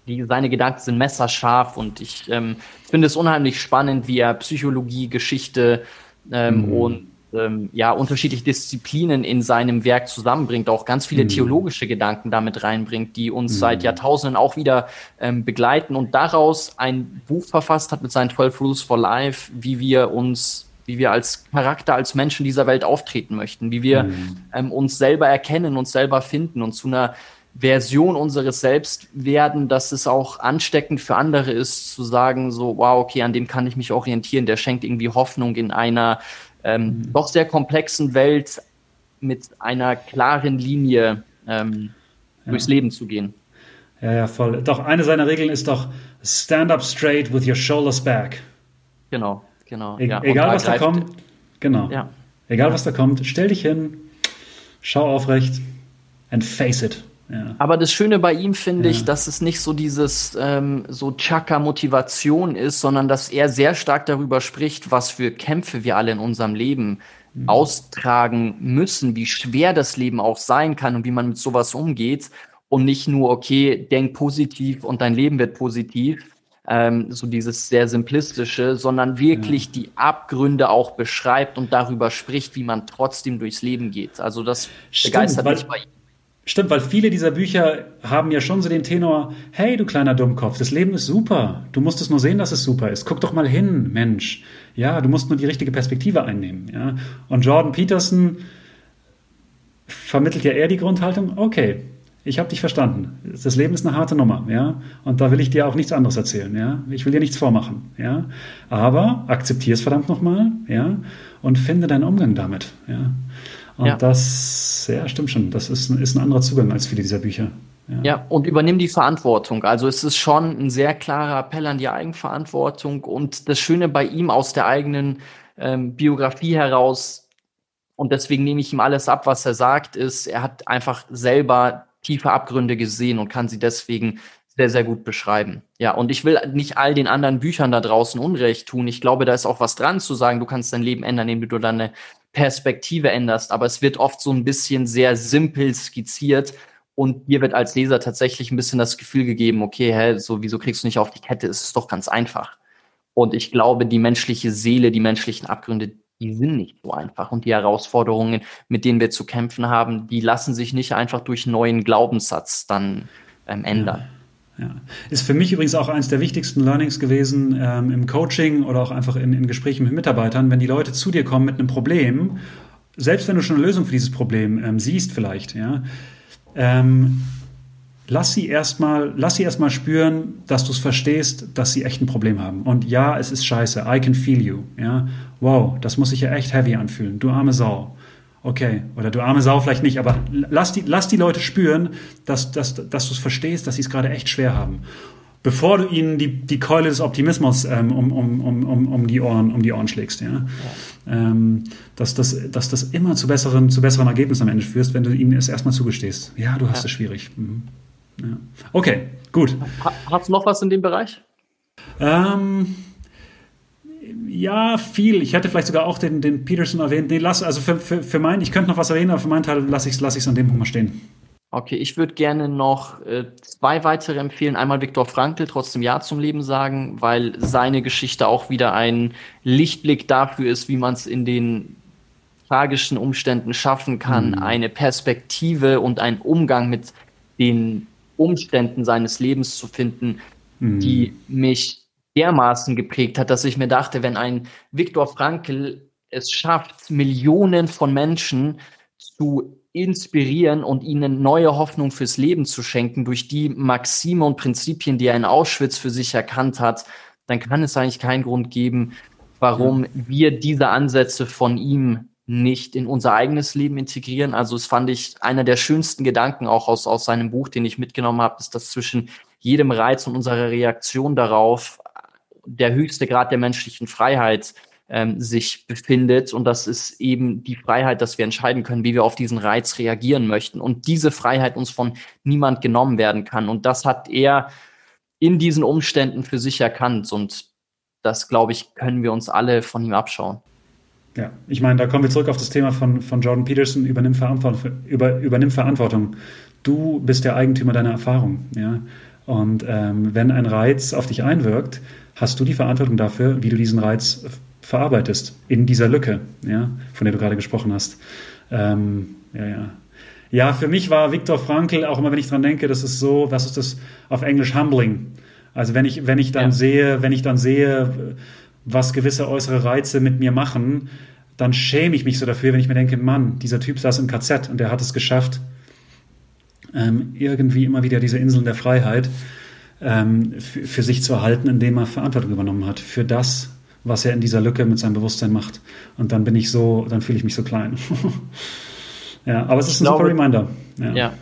die, seine Gedanken sind messerscharf und ich ähm, finde es unheimlich spannend, wie er Psychologie, Geschichte ähm, mhm. und ähm, ja, unterschiedliche Disziplinen in seinem Werk zusammenbringt, auch ganz viele mhm. theologische Gedanken damit reinbringt, die uns mhm. seit Jahrtausenden auch wieder ähm, begleiten und daraus ein Buch verfasst hat mit seinen 12 Rules for Life, wie wir uns wie wir als Charakter, als Menschen dieser Welt auftreten möchten, wie wir mhm. ähm, uns selber erkennen, uns selber finden und zu einer Version unseres Selbst werden, dass es auch ansteckend für andere ist, zu sagen, so, wow, okay, an dem kann ich mich orientieren, der schenkt irgendwie Hoffnung in einer ähm, mhm. doch sehr komplexen Welt mit einer klaren Linie ähm, ja. durchs Leben zu gehen. Ja, ja, voll. Doch eine seiner Regeln ist doch Stand up straight with your shoulders back. Genau. Genau. E ja, egal was da kommt, genau. Ja. Egal was da kommt, stell dich hin, schau aufrecht and face it. Ja. Aber das Schöne bei ihm finde ja. ich, dass es nicht so dieses ähm, so Chaka-Motivation ist, sondern dass er sehr stark darüber spricht, was für Kämpfe wir alle in unserem Leben mhm. austragen müssen, wie schwer das Leben auch sein kann und wie man mit sowas umgeht. Und nicht nur, okay, denk positiv und dein Leben wird positiv, ähm, so dieses sehr simplistische, sondern wirklich ja. die Abgründe auch beschreibt und darüber spricht, wie man trotzdem durchs Leben geht. Also das Stimmt, begeistert mich bei ihm. Stimmt, weil viele dieser Bücher haben ja schon so den Tenor, hey du kleiner Dummkopf, das Leben ist super. Du musst es nur sehen, dass es super ist. Guck doch mal hin, Mensch. Ja, du musst nur die richtige Perspektive einnehmen. Ja? Und Jordan Peterson vermittelt ja eher die Grundhaltung, okay, ich habe dich verstanden. Das Leben ist eine harte Nummer, ja. Und da will ich dir auch nichts anderes erzählen, ja. Ich will dir nichts vormachen, ja. Aber akzeptier es verdammt nochmal, ja. Und finde deinen Umgang damit, ja. Und ja. das, ja, stimmt schon. Das ist, ist ein anderer Zugang als viele dieser Bücher. Ja. ja, und übernimm die Verantwortung. Also es ist schon ein sehr klarer Appell an die Eigenverantwortung und das Schöne bei ihm aus der eigenen ähm, Biografie heraus, und deswegen nehme ich ihm alles ab, was er sagt, ist, er hat einfach selber tiefe Abgründe gesehen und kann sie deswegen sehr, sehr gut beschreiben. Ja, und ich will nicht all den anderen Büchern da draußen Unrecht tun. Ich glaube, da ist auch was dran zu sagen, du kannst dein Leben ändern, indem du deine Perspektive änderst. Aber es wird oft so ein bisschen sehr simpel skizziert und dir wird als Leser tatsächlich ein bisschen das Gefühl gegeben, okay, hä, so, wieso kriegst du nicht auf die Kette? Es ist doch ganz einfach. Und ich glaube, die menschliche Seele, die menschlichen Abgründe, die sind nicht so einfach. Und die Herausforderungen, mit denen wir zu kämpfen haben, die lassen sich nicht einfach durch neuen Glaubenssatz dann ähm, ändern. Ja. Ist für mich übrigens auch eines der wichtigsten Learnings gewesen ähm, im Coaching oder auch einfach in, in Gesprächen mit Mitarbeitern, wenn die Leute zu dir kommen mit einem Problem, selbst wenn du schon eine Lösung für dieses Problem ähm, siehst, vielleicht, ja, ähm, lass sie erstmal, lass sie erstmal spüren, dass du es verstehst, dass sie echt ein Problem haben. Und ja, es ist scheiße. I can feel you. Ja, wow, das muss sich ja echt heavy anfühlen. Du arme Sau. Okay, oder du arme Sau vielleicht nicht, aber lass die, lass die Leute spüren, dass, dass, dass du es verstehst, dass sie es gerade echt schwer haben. Bevor du ihnen die, die Keule des Optimismus ähm, um, um, um, um, die Ohren, um die Ohren schlägst. Ja? ja. Ähm, dass, das, dass das immer zu besseren, zu besseren Ergebnissen am Ende führst, wenn du ihnen es erstmal zugestehst. Ja, du hast ja. es schwierig. Mhm. Ja. Okay, gut. Hast du noch was in dem Bereich? Ähm, ja, viel. Ich hätte vielleicht sogar auch den, den Peterson erwähnt. Nee, lass, also für, für, für meinen, ich könnte noch was erwähnen, aber für meinen Teil lasse ich es lass an dem Punkt mal stehen. Okay, ich würde gerne noch äh, zwei weitere empfehlen. Einmal Viktor Frankl, trotzdem Ja zum Leben sagen, weil seine Geschichte auch wieder ein Lichtblick dafür ist, wie man es in den tragischen Umständen schaffen kann, mhm. eine Perspektive und einen Umgang mit den Umständen seines Lebens zu finden, mhm. die mich dermaßen geprägt hat, dass ich mir dachte, wenn ein Viktor Frankl es schafft, Millionen von Menschen zu inspirieren und ihnen neue Hoffnung fürs Leben zu schenken durch die Maxime und Prinzipien, die er in Auschwitz für sich erkannt hat, dann kann es eigentlich keinen Grund geben, warum ja. wir diese Ansätze von ihm nicht in unser eigenes Leben integrieren. Also es fand ich einer der schönsten Gedanken auch aus, aus seinem Buch, den ich mitgenommen habe, ist, dass zwischen jedem Reiz und unserer Reaktion darauf der höchste Grad der menschlichen Freiheit ähm, sich befindet. Und das ist eben die Freiheit, dass wir entscheiden können, wie wir auf diesen Reiz reagieren möchten. Und diese Freiheit uns von niemand genommen werden kann. Und das hat er in diesen Umständen für sich erkannt. Und das, glaube ich, können wir uns alle von ihm abschauen. Ja, ich meine, da kommen wir zurück auf das Thema von, von Jordan Peterson, übernimm Verantwortung, über, übernimm Verantwortung. Du bist der Eigentümer deiner Erfahrung. Ja? Und ähm, wenn ein Reiz auf dich einwirkt, hast du die Verantwortung dafür, wie du diesen Reiz verarbeitest in dieser Lücke, ja, von der du gerade gesprochen hast. Ähm, ja, ja. Ja, für mich war Viktor Frankl, auch immer wenn ich dran denke, das ist so, was ist das auf Englisch humbling? Also wenn ich, wenn ich dann ja. sehe, wenn ich dann sehe, was gewisse äußere Reize mit mir machen, dann schäme ich mich so dafür, wenn ich mir denke, Mann, dieser Typ saß im KZ und der hat es geschafft, ähm, irgendwie immer wieder diese Inseln der Freiheit ähm, für, sich zu erhalten, indem er Verantwortung übernommen hat für das, was er in dieser Lücke mit seinem Bewusstsein macht. Und dann bin ich so, dann fühle ich mich so klein. ja, aber es ist ein glaube, super Reminder. Ja. ja.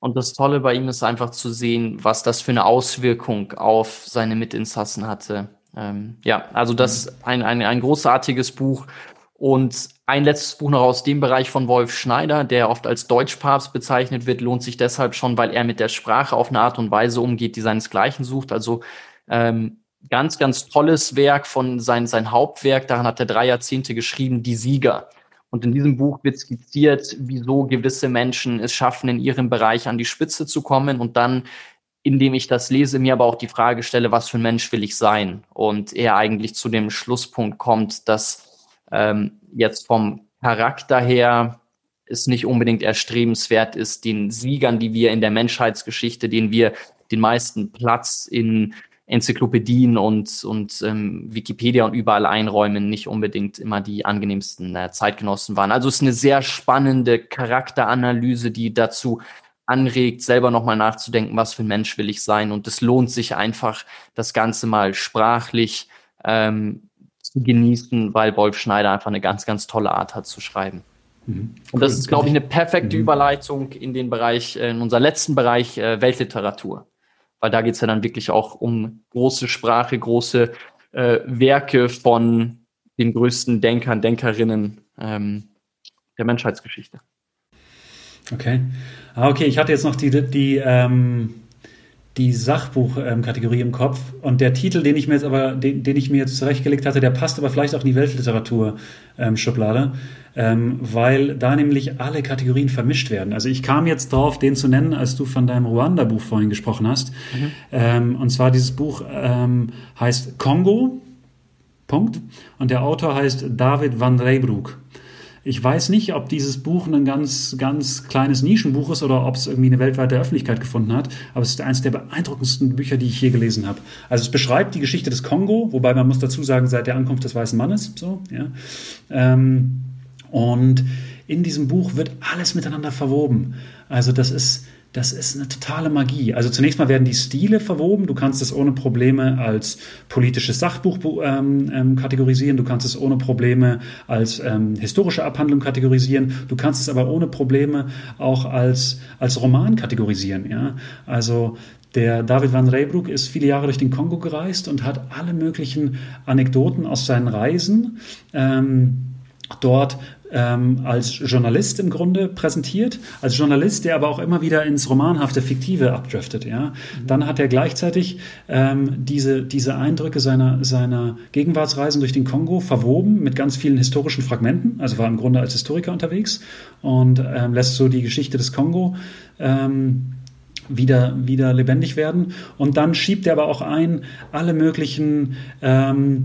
Und das Tolle bei ihm ist einfach zu sehen, was das für eine Auswirkung auf seine Mitinsassen hatte. Ähm, ja, also das ist ein, ein, ein großartiges Buch. Und ein letztes Buch noch aus dem Bereich von Wolf Schneider, der oft als Deutschpapst bezeichnet wird, lohnt sich deshalb schon, weil er mit der Sprache auf eine Art und Weise umgeht, die seinesgleichen sucht. Also ähm, ganz, ganz tolles Werk von sein, sein Hauptwerk. Daran hat er drei Jahrzehnte geschrieben, Die Sieger. Und in diesem Buch wird skizziert, wieso gewisse Menschen es schaffen, in ihrem Bereich an die Spitze zu kommen und dann, indem ich das lese, mir aber auch die Frage stelle, was für ein Mensch will ich sein? Und er eigentlich zu dem Schlusspunkt kommt, dass ähm, jetzt vom Charakter her es nicht unbedingt erstrebenswert ist, den Siegern, die wir in der Menschheitsgeschichte, denen wir den meisten Platz in Enzyklopädien und, und ähm, Wikipedia und überall einräumen, nicht unbedingt immer die angenehmsten äh, Zeitgenossen waren. Also es ist eine sehr spannende Charakteranalyse, die dazu anregt, selber nochmal nachzudenken, was für ein Mensch will ich sein. Und es lohnt sich einfach, das Ganze mal sprachlich ähm, zu genießen, weil Wolf Schneider einfach eine ganz, ganz tolle Art hat zu schreiben. Mhm. Und das ist, glaube ich, eine perfekte mhm. Überleitung in den Bereich, äh, in unser letzten Bereich äh, Weltliteratur weil da geht es ja dann wirklich auch um große Sprache, große äh, Werke von den größten Denkern, Denkerinnen ähm, der Menschheitsgeschichte. Okay. Ah, okay, ich hatte jetzt noch die, die, ähm, die Sachbuchkategorie im Kopf und der Titel, den ich mir jetzt aber, den, den ich mir jetzt zurechtgelegt hatte, der passt aber vielleicht auch in die Weltliteratur-Schublade, ähm, weil da nämlich alle Kategorien vermischt werden. Also ich kam jetzt drauf, den zu nennen, als du von deinem Ruanda-Buch vorhin gesprochen hast. Mhm. Ähm, und zwar dieses Buch ähm, heißt Kongo Punkt. Und der Autor heißt David van Reybroek. Ich weiß nicht, ob dieses Buch ein ganz, ganz kleines Nischenbuch ist oder ob es irgendwie eine weltweite Öffentlichkeit gefunden hat. Aber es ist eines der beeindruckendsten Bücher, die ich je gelesen habe. Also es beschreibt die Geschichte des Kongo, wobei man muss dazu sagen, seit der Ankunft des weißen Mannes. So, ja. Ähm, und in diesem Buch wird alles miteinander verwoben. Also das ist das ist eine totale Magie. Also zunächst mal werden die Stile verwoben. Du kannst es ohne Probleme als politisches Sachbuch ähm, ähm, kategorisieren. Du kannst es ohne Probleme als ähm, historische Abhandlung kategorisieren. Du kannst es aber ohne Probleme auch als, als Roman kategorisieren. Ja? Also der David van Reybroek ist viele Jahre durch den Kongo gereist und hat alle möglichen Anekdoten aus seinen Reisen ähm, dort ähm, als Journalist im Grunde präsentiert, als Journalist, der aber auch immer wieder ins romanhafte, fiktive abdriftet. Ja, mhm. dann hat er gleichzeitig ähm, diese diese Eindrücke seiner seiner Gegenwartsreisen durch den Kongo verwoben mit ganz vielen historischen Fragmenten. Also war im Grunde als Historiker unterwegs und ähm, lässt so die Geschichte des Kongo ähm, wieder, wieder lebendig werden. Und dann schiebt er aber auch ein alle möglichen ähm,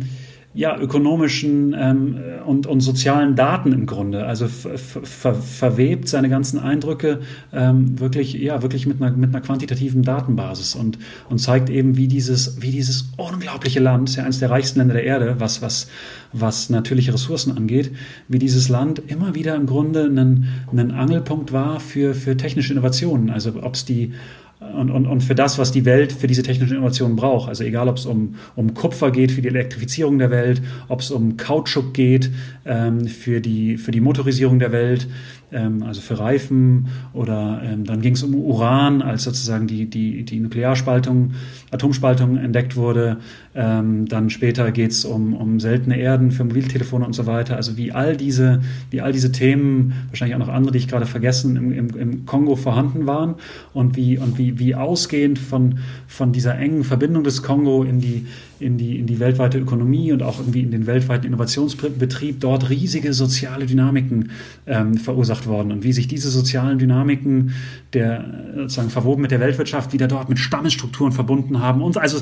ja, ökonomischen ähm, und, und sozialen Daten im Grunde. Also ver verwebt seine ganzen Eindrücke ähm, wirklich, ja, wirklich mit einer, mit einer quantitativen Datenbasis und, und zeigt eben, wie dieses, wie dieses unglaubliche Land, ja eines der reichsten Länder der Erde, was, was, was natürliche Ressourcen angeht, wie dieses Land immer wieder im Grunde ein, ein Angelpunkt war für, für technische Innovationen. Also ob es die und, und, und für das, was die Welt für diese technischen Innovationen braucht. Also egal, ob es um, um Kupfer geht für die Elektrifizierung der Welt, ob es um Kautschuk geht ähm, für, die, für die Motorisierung der Welt, ähm, also für Reifen oder ähm, dann ging es um Uran, als sozusagen die, die, die Nuklearspaltung, Atomspaltung entdeckt wurde. Ähm, dann später geht es um, um seltene Erden für Mobiltelefone und so weiter. Also wie all diese, wie all diese Themen, wahrscheinlich auch noch andere, die ich gerade vergessen, im, im, im Kongo vorhanden waren und wie, und wie, wie ausgehend von, von dieser engen Verbindung des Kongo in die, in die, in die weltweite Ökonomie und auch irgendwie in den weltweiten Innovationsbetrieb dort riesige soziale Dynamiken ähm, verursacht worden und wie sich diese sozialen Dynamiken der sozusagen verwoben mit der Weltwirtschaft wieder dort mit Stammesstrukturen verbunden haben und also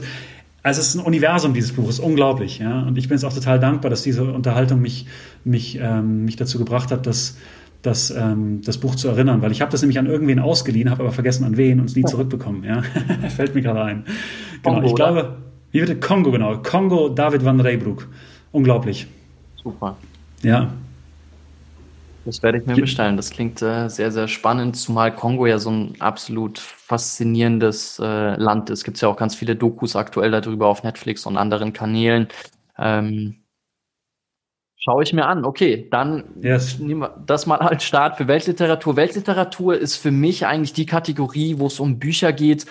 also es ist ein Universum, dieses Buch, ist unglaublich, ja. Und ich bin jetzt auch total dankbar, dass diese Unterhaltung mich, mich, ähm, mich dazu gebracht hat, dass, das, ähm, das Buch zu erinnern, weil ich habe das nämlich an irgendwen ausgeliehen, habe aber vergessen an wen und es nie zurückbekommen. Ja? Fällt mir gerade ein. Genau, ich glaube, wie bitte? Kongo, genau. Kongo, David van Reybroek. Unglaublich. Super. Ja. Das werde ich mir bestellen. Das klingt äh, sehr, sehr spannend, zumal Kongo ja so ein absolut faszinierendes äh, Land ist. Es gibt ja auch ganz viele Dokus aktuell darüber auf Netflix und anderen Kanälen. Ähm, Schaue ich mir an. Okay, dann yes. nehmen wir das mal als Start für Weltliteratur. Weltliteratur ist für mich eigentlich die Kategorie, wo es um Bücher geht,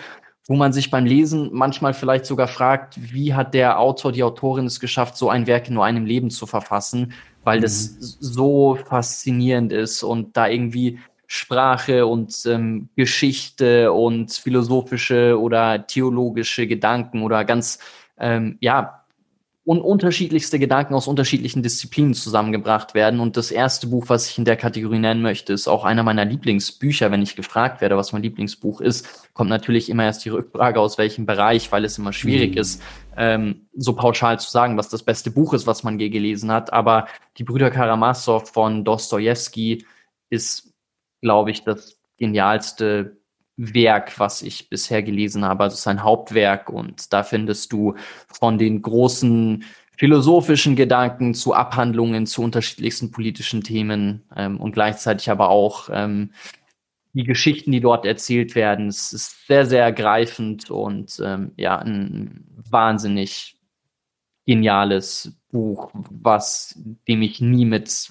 wo man sich beim Lesen manchmal vielleicht sogar fragt, wie hat der Autor, die Autorin es geschafft, so ein Werk in nur einem Leben zu verfassen, weil mhm. das so faszinierend ist und da irgendwie Sprache und ähm, Geschichte und philosophische oder theologische Gedanken oder ganz, ähm, ja, und unterschiedlichste Gedanken aus unterschiedlichen Disziplinen zusammengebracht werden. Und das erste Buch, was ich in der Kategorie nennen möchte, ist auch einer meiner Lieblingsbücher, wenn ich gefragt werde, was mein Lieblingsbuch ist. Kommt natürlich immer erst die Rückfrage, aus welchem Bereich, weil es immer schwierig mhm. ist, ähm, so pauschal zu sagen, was das beste Buch ist, was man je gelesen hat. Aber die Brüder Karamasow von Dostoevsky ist, glaube ich, das genialste Werk, was ich bisher gelesen habe. Also sein Hauptwerk und da findest du von den großen philosophischen Gedanken zu Abhandlungen zu unterschiedlichsten politischen Themen ähm, und gleichzeitig aber auch ähm, die Geschichten, die dort erzählt werden. Es ist sehr, sehr ergreifend und ähm, ja, ein wahnsinnig geniales Buch, was dem ich nie mit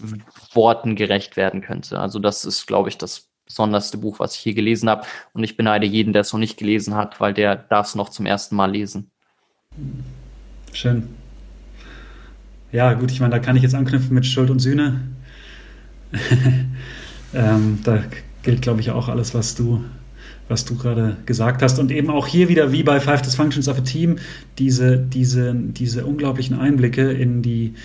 Worten gerecht werden könnte. Also das ist, glaube ich, das besonderste Buch, was ich hier gelesen habe. Und ich beneide jeden, der es noch nicht gelesen hat, weil der darf es noch zum ersten Mal lesen. Schön. Ja, gut, ich meine, da kann ich jetzt anknüpfen mit Schuld und Sühne. ähm, da gilt, glaube ich, auch alles, was du, was du gerade gesagt hast. Und eben auch hier wieder, wie bei Five Dysfunctions of a Team, diese, diese, diese unglaublichen Einblicke in die,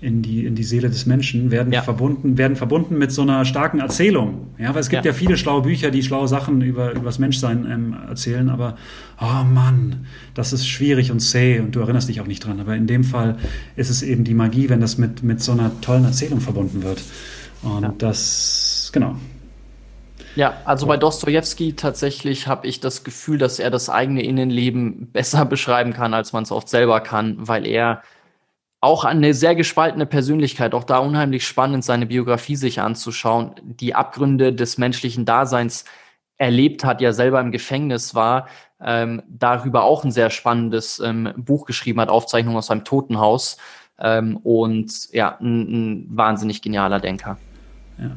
in die, in die Seele des Menschen, werden ja. verbunden, werden verbunden mit so einer starken Erzählung. Ja, weil es gibt ja, ja viele schlaue Bücher, die schlaue Sachen über, über das Menschsein ähm, erzählen, aber oh Mann, das ist schwierig und zäh und du erinnerst dich auch nicht dran. Aber in dem Fall ist es eben die Magie, wenn das mit, mit so einer tollen Erzählung verbunden wird. Und ja. das, genau. Ja, also bei Dostoevsky tatsächlich habe ich das Gefühl, dass er das eigene Innenleben besser beschreiben kann, als man es oft selber kann, weil er auch eine sehr gespaltene Persönlichkeit, auch da unheimlich spannend, seine Biografie sich anzuschauen, die Abgründe des menschlichen Daseins erlebt hat, ja selber im Gefängnis war, ähm, darüber auch ein sehr spannendes ähm, Buch geschrieben hat, Aufzeichnung aus einem Totenhaus. Ähm, und ja, ein, ein wahnsinnig genialer Denker. Ja.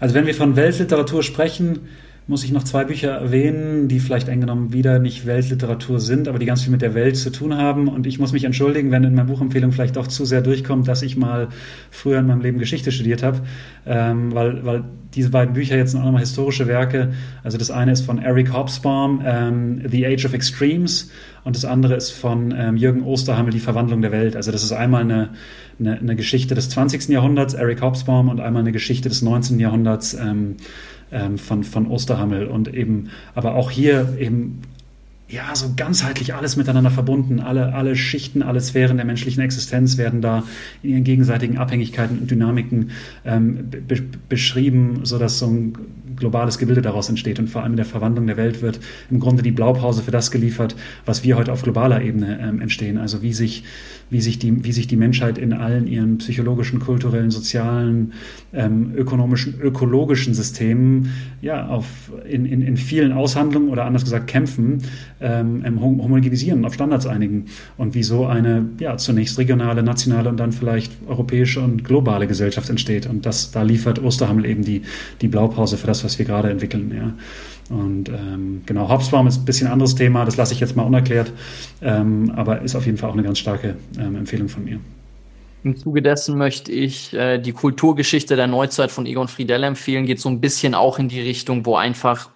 Also wenn wir von Weltliteratur sprechen, muss ich noch zwei Bücher erwähnen, die vielleicht eng genommen wieder nicht Weltliteratur sind, aber die ganz viel mit der Welt zu tun haben. Und ich muss mich entschuldigen, wenn in meiner Buchempfehlung vielleicht doch zu sehr durchkommt, dass ich mal früher in meinem Leben Geschichte studiert habe, ähm, weil, weil diese beiden Bücher jetzt sind auch nochmal historische Werke. Also das eine ist von Eric Hobsbawm, ähm, The Age of Extremes, und das andere ist von ähm, Jürgen Osterhammel, Die Verwandlung der Welt. Also das ist einmal eine, eine, eine Geschichte des 20. Jahrhunderts, Eric Hobsbawm, und einmal eine Geschichte des 19. Jahrhunderts, ähm, ähm, von, von Osterhammel und eben, aber auch hier eben ja, so ganzheitlich alles miteinander verbunden. Alle, alle Schichten, alle Sphären der menschlichen Existenz werden da in ihren gegenseitigen Abhängigkeiten und Dynamiken ähm, be beschrieben, sodass so ein globales Gebilde daraus entsteht. Und vor allem in der Verwandlung der Welt wird im Grunde die Blaupause für das geliefert, was wir heute auf globaler Ebene ähm, entstehen. Also wie sich, wie, sich die, wie sich die Menschheit in allen ihren psychologischen, kulturellen, sozialen, ähm, ökonomischen, ökologischen Systemen ja, auf, in, in, in vielen Aushandlungen oder anders gesagt Kämpfen ähm, homogenisieren, auf Standards einigen und wie so eine ja, zunächst regionale, nationale und dann vielleicht europäische und globale Gesellschaft entsteht. Und das, da liefert Osterhammel eben die, die Blaupause für das, was wir gerade entwickeln. Ja. Und ähm, genau, Hobsbawm ist ein bisschen anderes Thema, das lasse ich jetzt mal unerklärt, ähm, aber ist auf jeden Fall auch eine ganz starke ähm, Empfehlung von mir. Im Zuge dessen möchte ich äh, die Kulturgeschichte der Neuzeit von Egon Friedel empfehlen. Geht so ein bisschen auch in die Richtung, wo einfach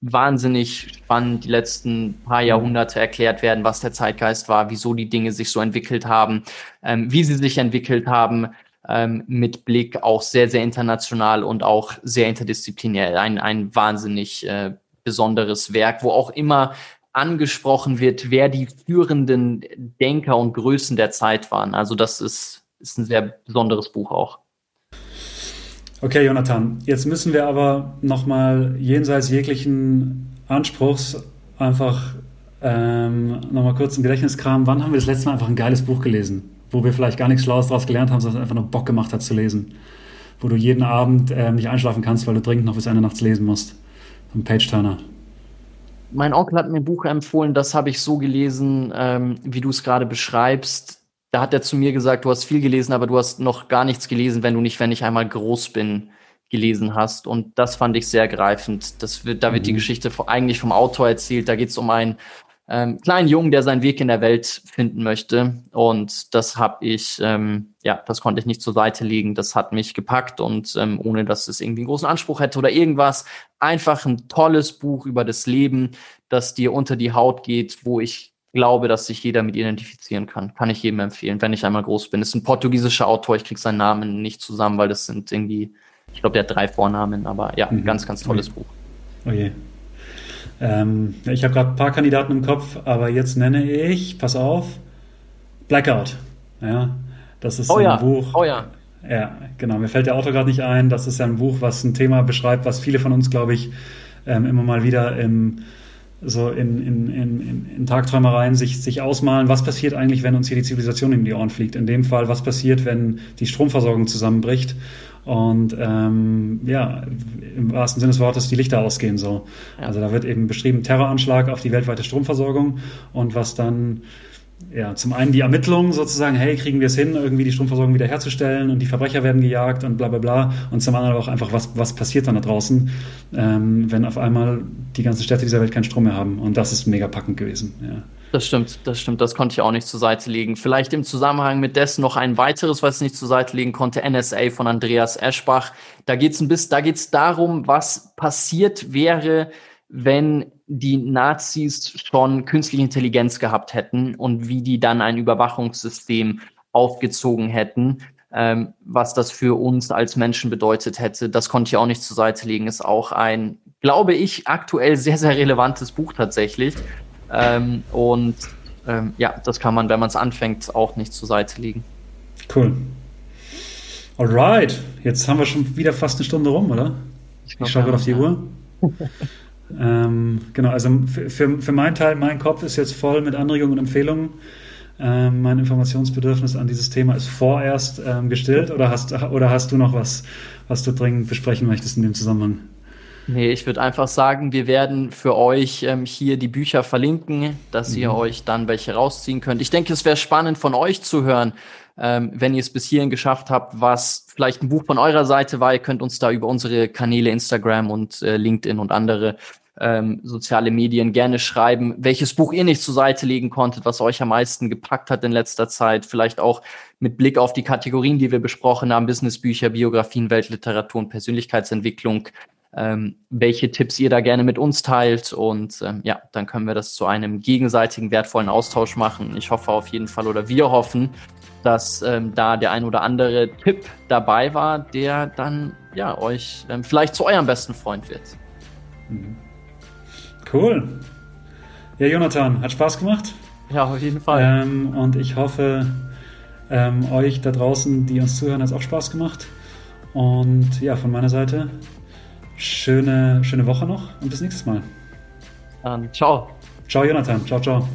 wahnsinnig spannend die letzten paar Jahrhunderte erklärt werden, was der Zeitgeist war, wieso die Dinge sich so entwickelt haben, ähm, wie sie sich entwickelt haben, ähm, mit Blick auch sehr, sehr international und auch sehr interdisziplinär. Ein, ein wahnsinnig äh, besonderes Werk, wo auch immer angesprochen wird, wer die führenden Denker und Größen der Zeit waren. Also das ist, ist ein sehr besonderes Buch auch. Okay, Jonathan, jetzt müssen wir aber nochmal jenseits jeglichen Anspruchs einfach ähm, nochmal kurz ein Gedächtniskram. Wann haben wir das letzte Mal einfach ein geiles Buch gelesen, wo wir vielleicht gar nichts Schlaues daraus gelernt haben, sondern einfach nur Bock gemacht hat zu lesen? Wo du jeden Abend äh, nicht einschlafen kannst, weil du dringend noch bis Ende nachts lesen musst. Ein Page-Turner. Mein Onkel hat mir ein Buch empfohlen, das habe ich so gelesen, ähm, wie du es gerade beschreibst da hat er zu mir gesagt, du hast viel gelesen, aber du hast noch gar nichts gelesen, wenn du nicht, wenn ich einmal groß bin, gelesen hast. Und das fand ich sehr greifend. Das wird, da wird mhm. die Geschichte eigentlich vom Autor erzählt. Da geht es um einen ähm, kleinen Jungen, der seinen Weg in der Welt finden möchte. Und das habe ich, ähm, ja, das konnte ich nicht zur Seite legen. Das hat mich gepackt und ähm, ohne dass es irgendwie einen großen Anspruch hätte oder irgendwas, einfach ein tolles Buch über das Leben, das dir unter die Haut geht, wo ich glaube, dass sich jeder mit identifizieren kann. Kann ich jedem empfehlen, wenn ich einmal groß bin. Das ist ein portugiesischer Autor, ich kriege seinen Namen nicht zusammen, weil das sind irgendwie, ich glaube, der hat drei Vornamen, aber ja, mhm. ganz, ganz tolles oh Buch. Oh je. Ähm, ich habe gerade ein paar Kandidaten im Kopf, aber jetzt nenne ich, pass auf, Blackout. Ja, das ist oh ein ja. Buch. Oh ja. Ja, genau. Mir fällt der Autor gerade nicht ein. Das ist ja ein Buch, was ein Thema beschreibt, was viele von uns, glaube ich, ähm, immer mal wieder im so in, in, in, in Tagträumereien sich, sich ausmalen, was passiert eigentlich, wenn uns hier die Zivilisation in die Ohren fliegt. In dem Fall, was passiert, wenn die Stromversorgung zusammenbricht und ähm, ja, im wahrsten Sinne des Wortes die Lichter ausgehen so. Ja. Also da wird eben beschrieben Terroranschlag auf die weltweite Stromversorgung und was dann ja, zum einen die Ermittlungen sozusagen, hey, kriegen wir es hin, irgendwie die Stromversorgung wiederherzustellen und die Verbrecher werden gejagt und bla bla bla. Und zum anderen aber auch einfach, was, was passiert dann da draußen, ähm, wenn auf einmal die ganzen Städte dieser Welt keinen Strom mehr haben. Und das ist mega packend gewesen. Ja. Das stimmt, das stimmt, das konnte ich auch nicht zur Seite legen. Vielleicht im Zusammenhang mit dessen noch ein weiteres, was ich nicht zur Seite legen konnte, NSA von Andreas Eschbach. Da geht es ein bisschen, da geht es darum, was passiert wäre, wenn die Nazis schon künstliche Intelligenz gehabt hätten und wie die dann ein Überwachungssystem aufgezogen hätten, ähm, was das für uns als Menschen bedeutet hätte. Das konnte ich auch nicht zur Seite legen. Ist auch ein, glaube ich, aktuell sehr, sehr relevantes Buch tatsächlich. Ähm, und ähm, ja, das kann man, wenn man es anfängt, auch nicht zur Seite legen. Cool. Alright, jetzt haben wir schon wieder fast eine Stunde rum, oder? Ich, ich schaue gerade auf die Uhr. ähm, genau, also für, für, für meinen Teil, mein Kopf ist jetzt voll mit Anregungen und Empfehlungen. Ähm, mein Informationsbedürfnis an dieses Thema ist vorerst ähm, gestillt oder hast, oder hast du noch was, was du dringend besprechen möchtest in dem Zusammenhang? Nee, ich würde einfach sagen, wir werden für euch ähm, hier die Bücher verlinken, dass mhm. ihr euch dann welche rausziehen könnt. Ich denke, es wäre spannend von euch zu hören, ähm, wenn ihr es bis hierhin geschafft habt, was vielleicht ein Buch von eurer Seite war. Ihr könnt uns da über unsere Kanäle Instagram und äh, LinkedIn und andere ähm, soziale Medien gerne schreiben, welches Buch ihr nicht zur Seite legen konntet, was euch am meisten gepackt hat in letzter Zeit. Vielleicht auch mit Blick auf die Kategorien, die wir besprochen haben, Businessbücher, Biografien, Weltliteratur und Persönlichkeitsentwicklung. Ähm, welche Tipps ihr da gerne mit uns teilt. Und ähm, ja, dann können wir das zu einem gegenseitigen wertvollen Austausch machen. Ich hoffe auf jeden Fall oder wir hoffen, dass ähm, da der ein oder andere Tipp dabei war, der dann ja euch ähm, vielleicht zu eurem besten Freund wird. Mhm. Cool. Ja, Jonathan, hat Spaß gemacht. Ja, auf jeden Fall. Ähm, und ich hoffe, ähm, euch da draußen, die uns zuhören, hat es auch Spaß gemacht. Und ja, von meiner Seite schöne, schöne Woche noch und bis nächstes Mal. Dann ciao. Ciao, Jonathan. Ciao, ciao.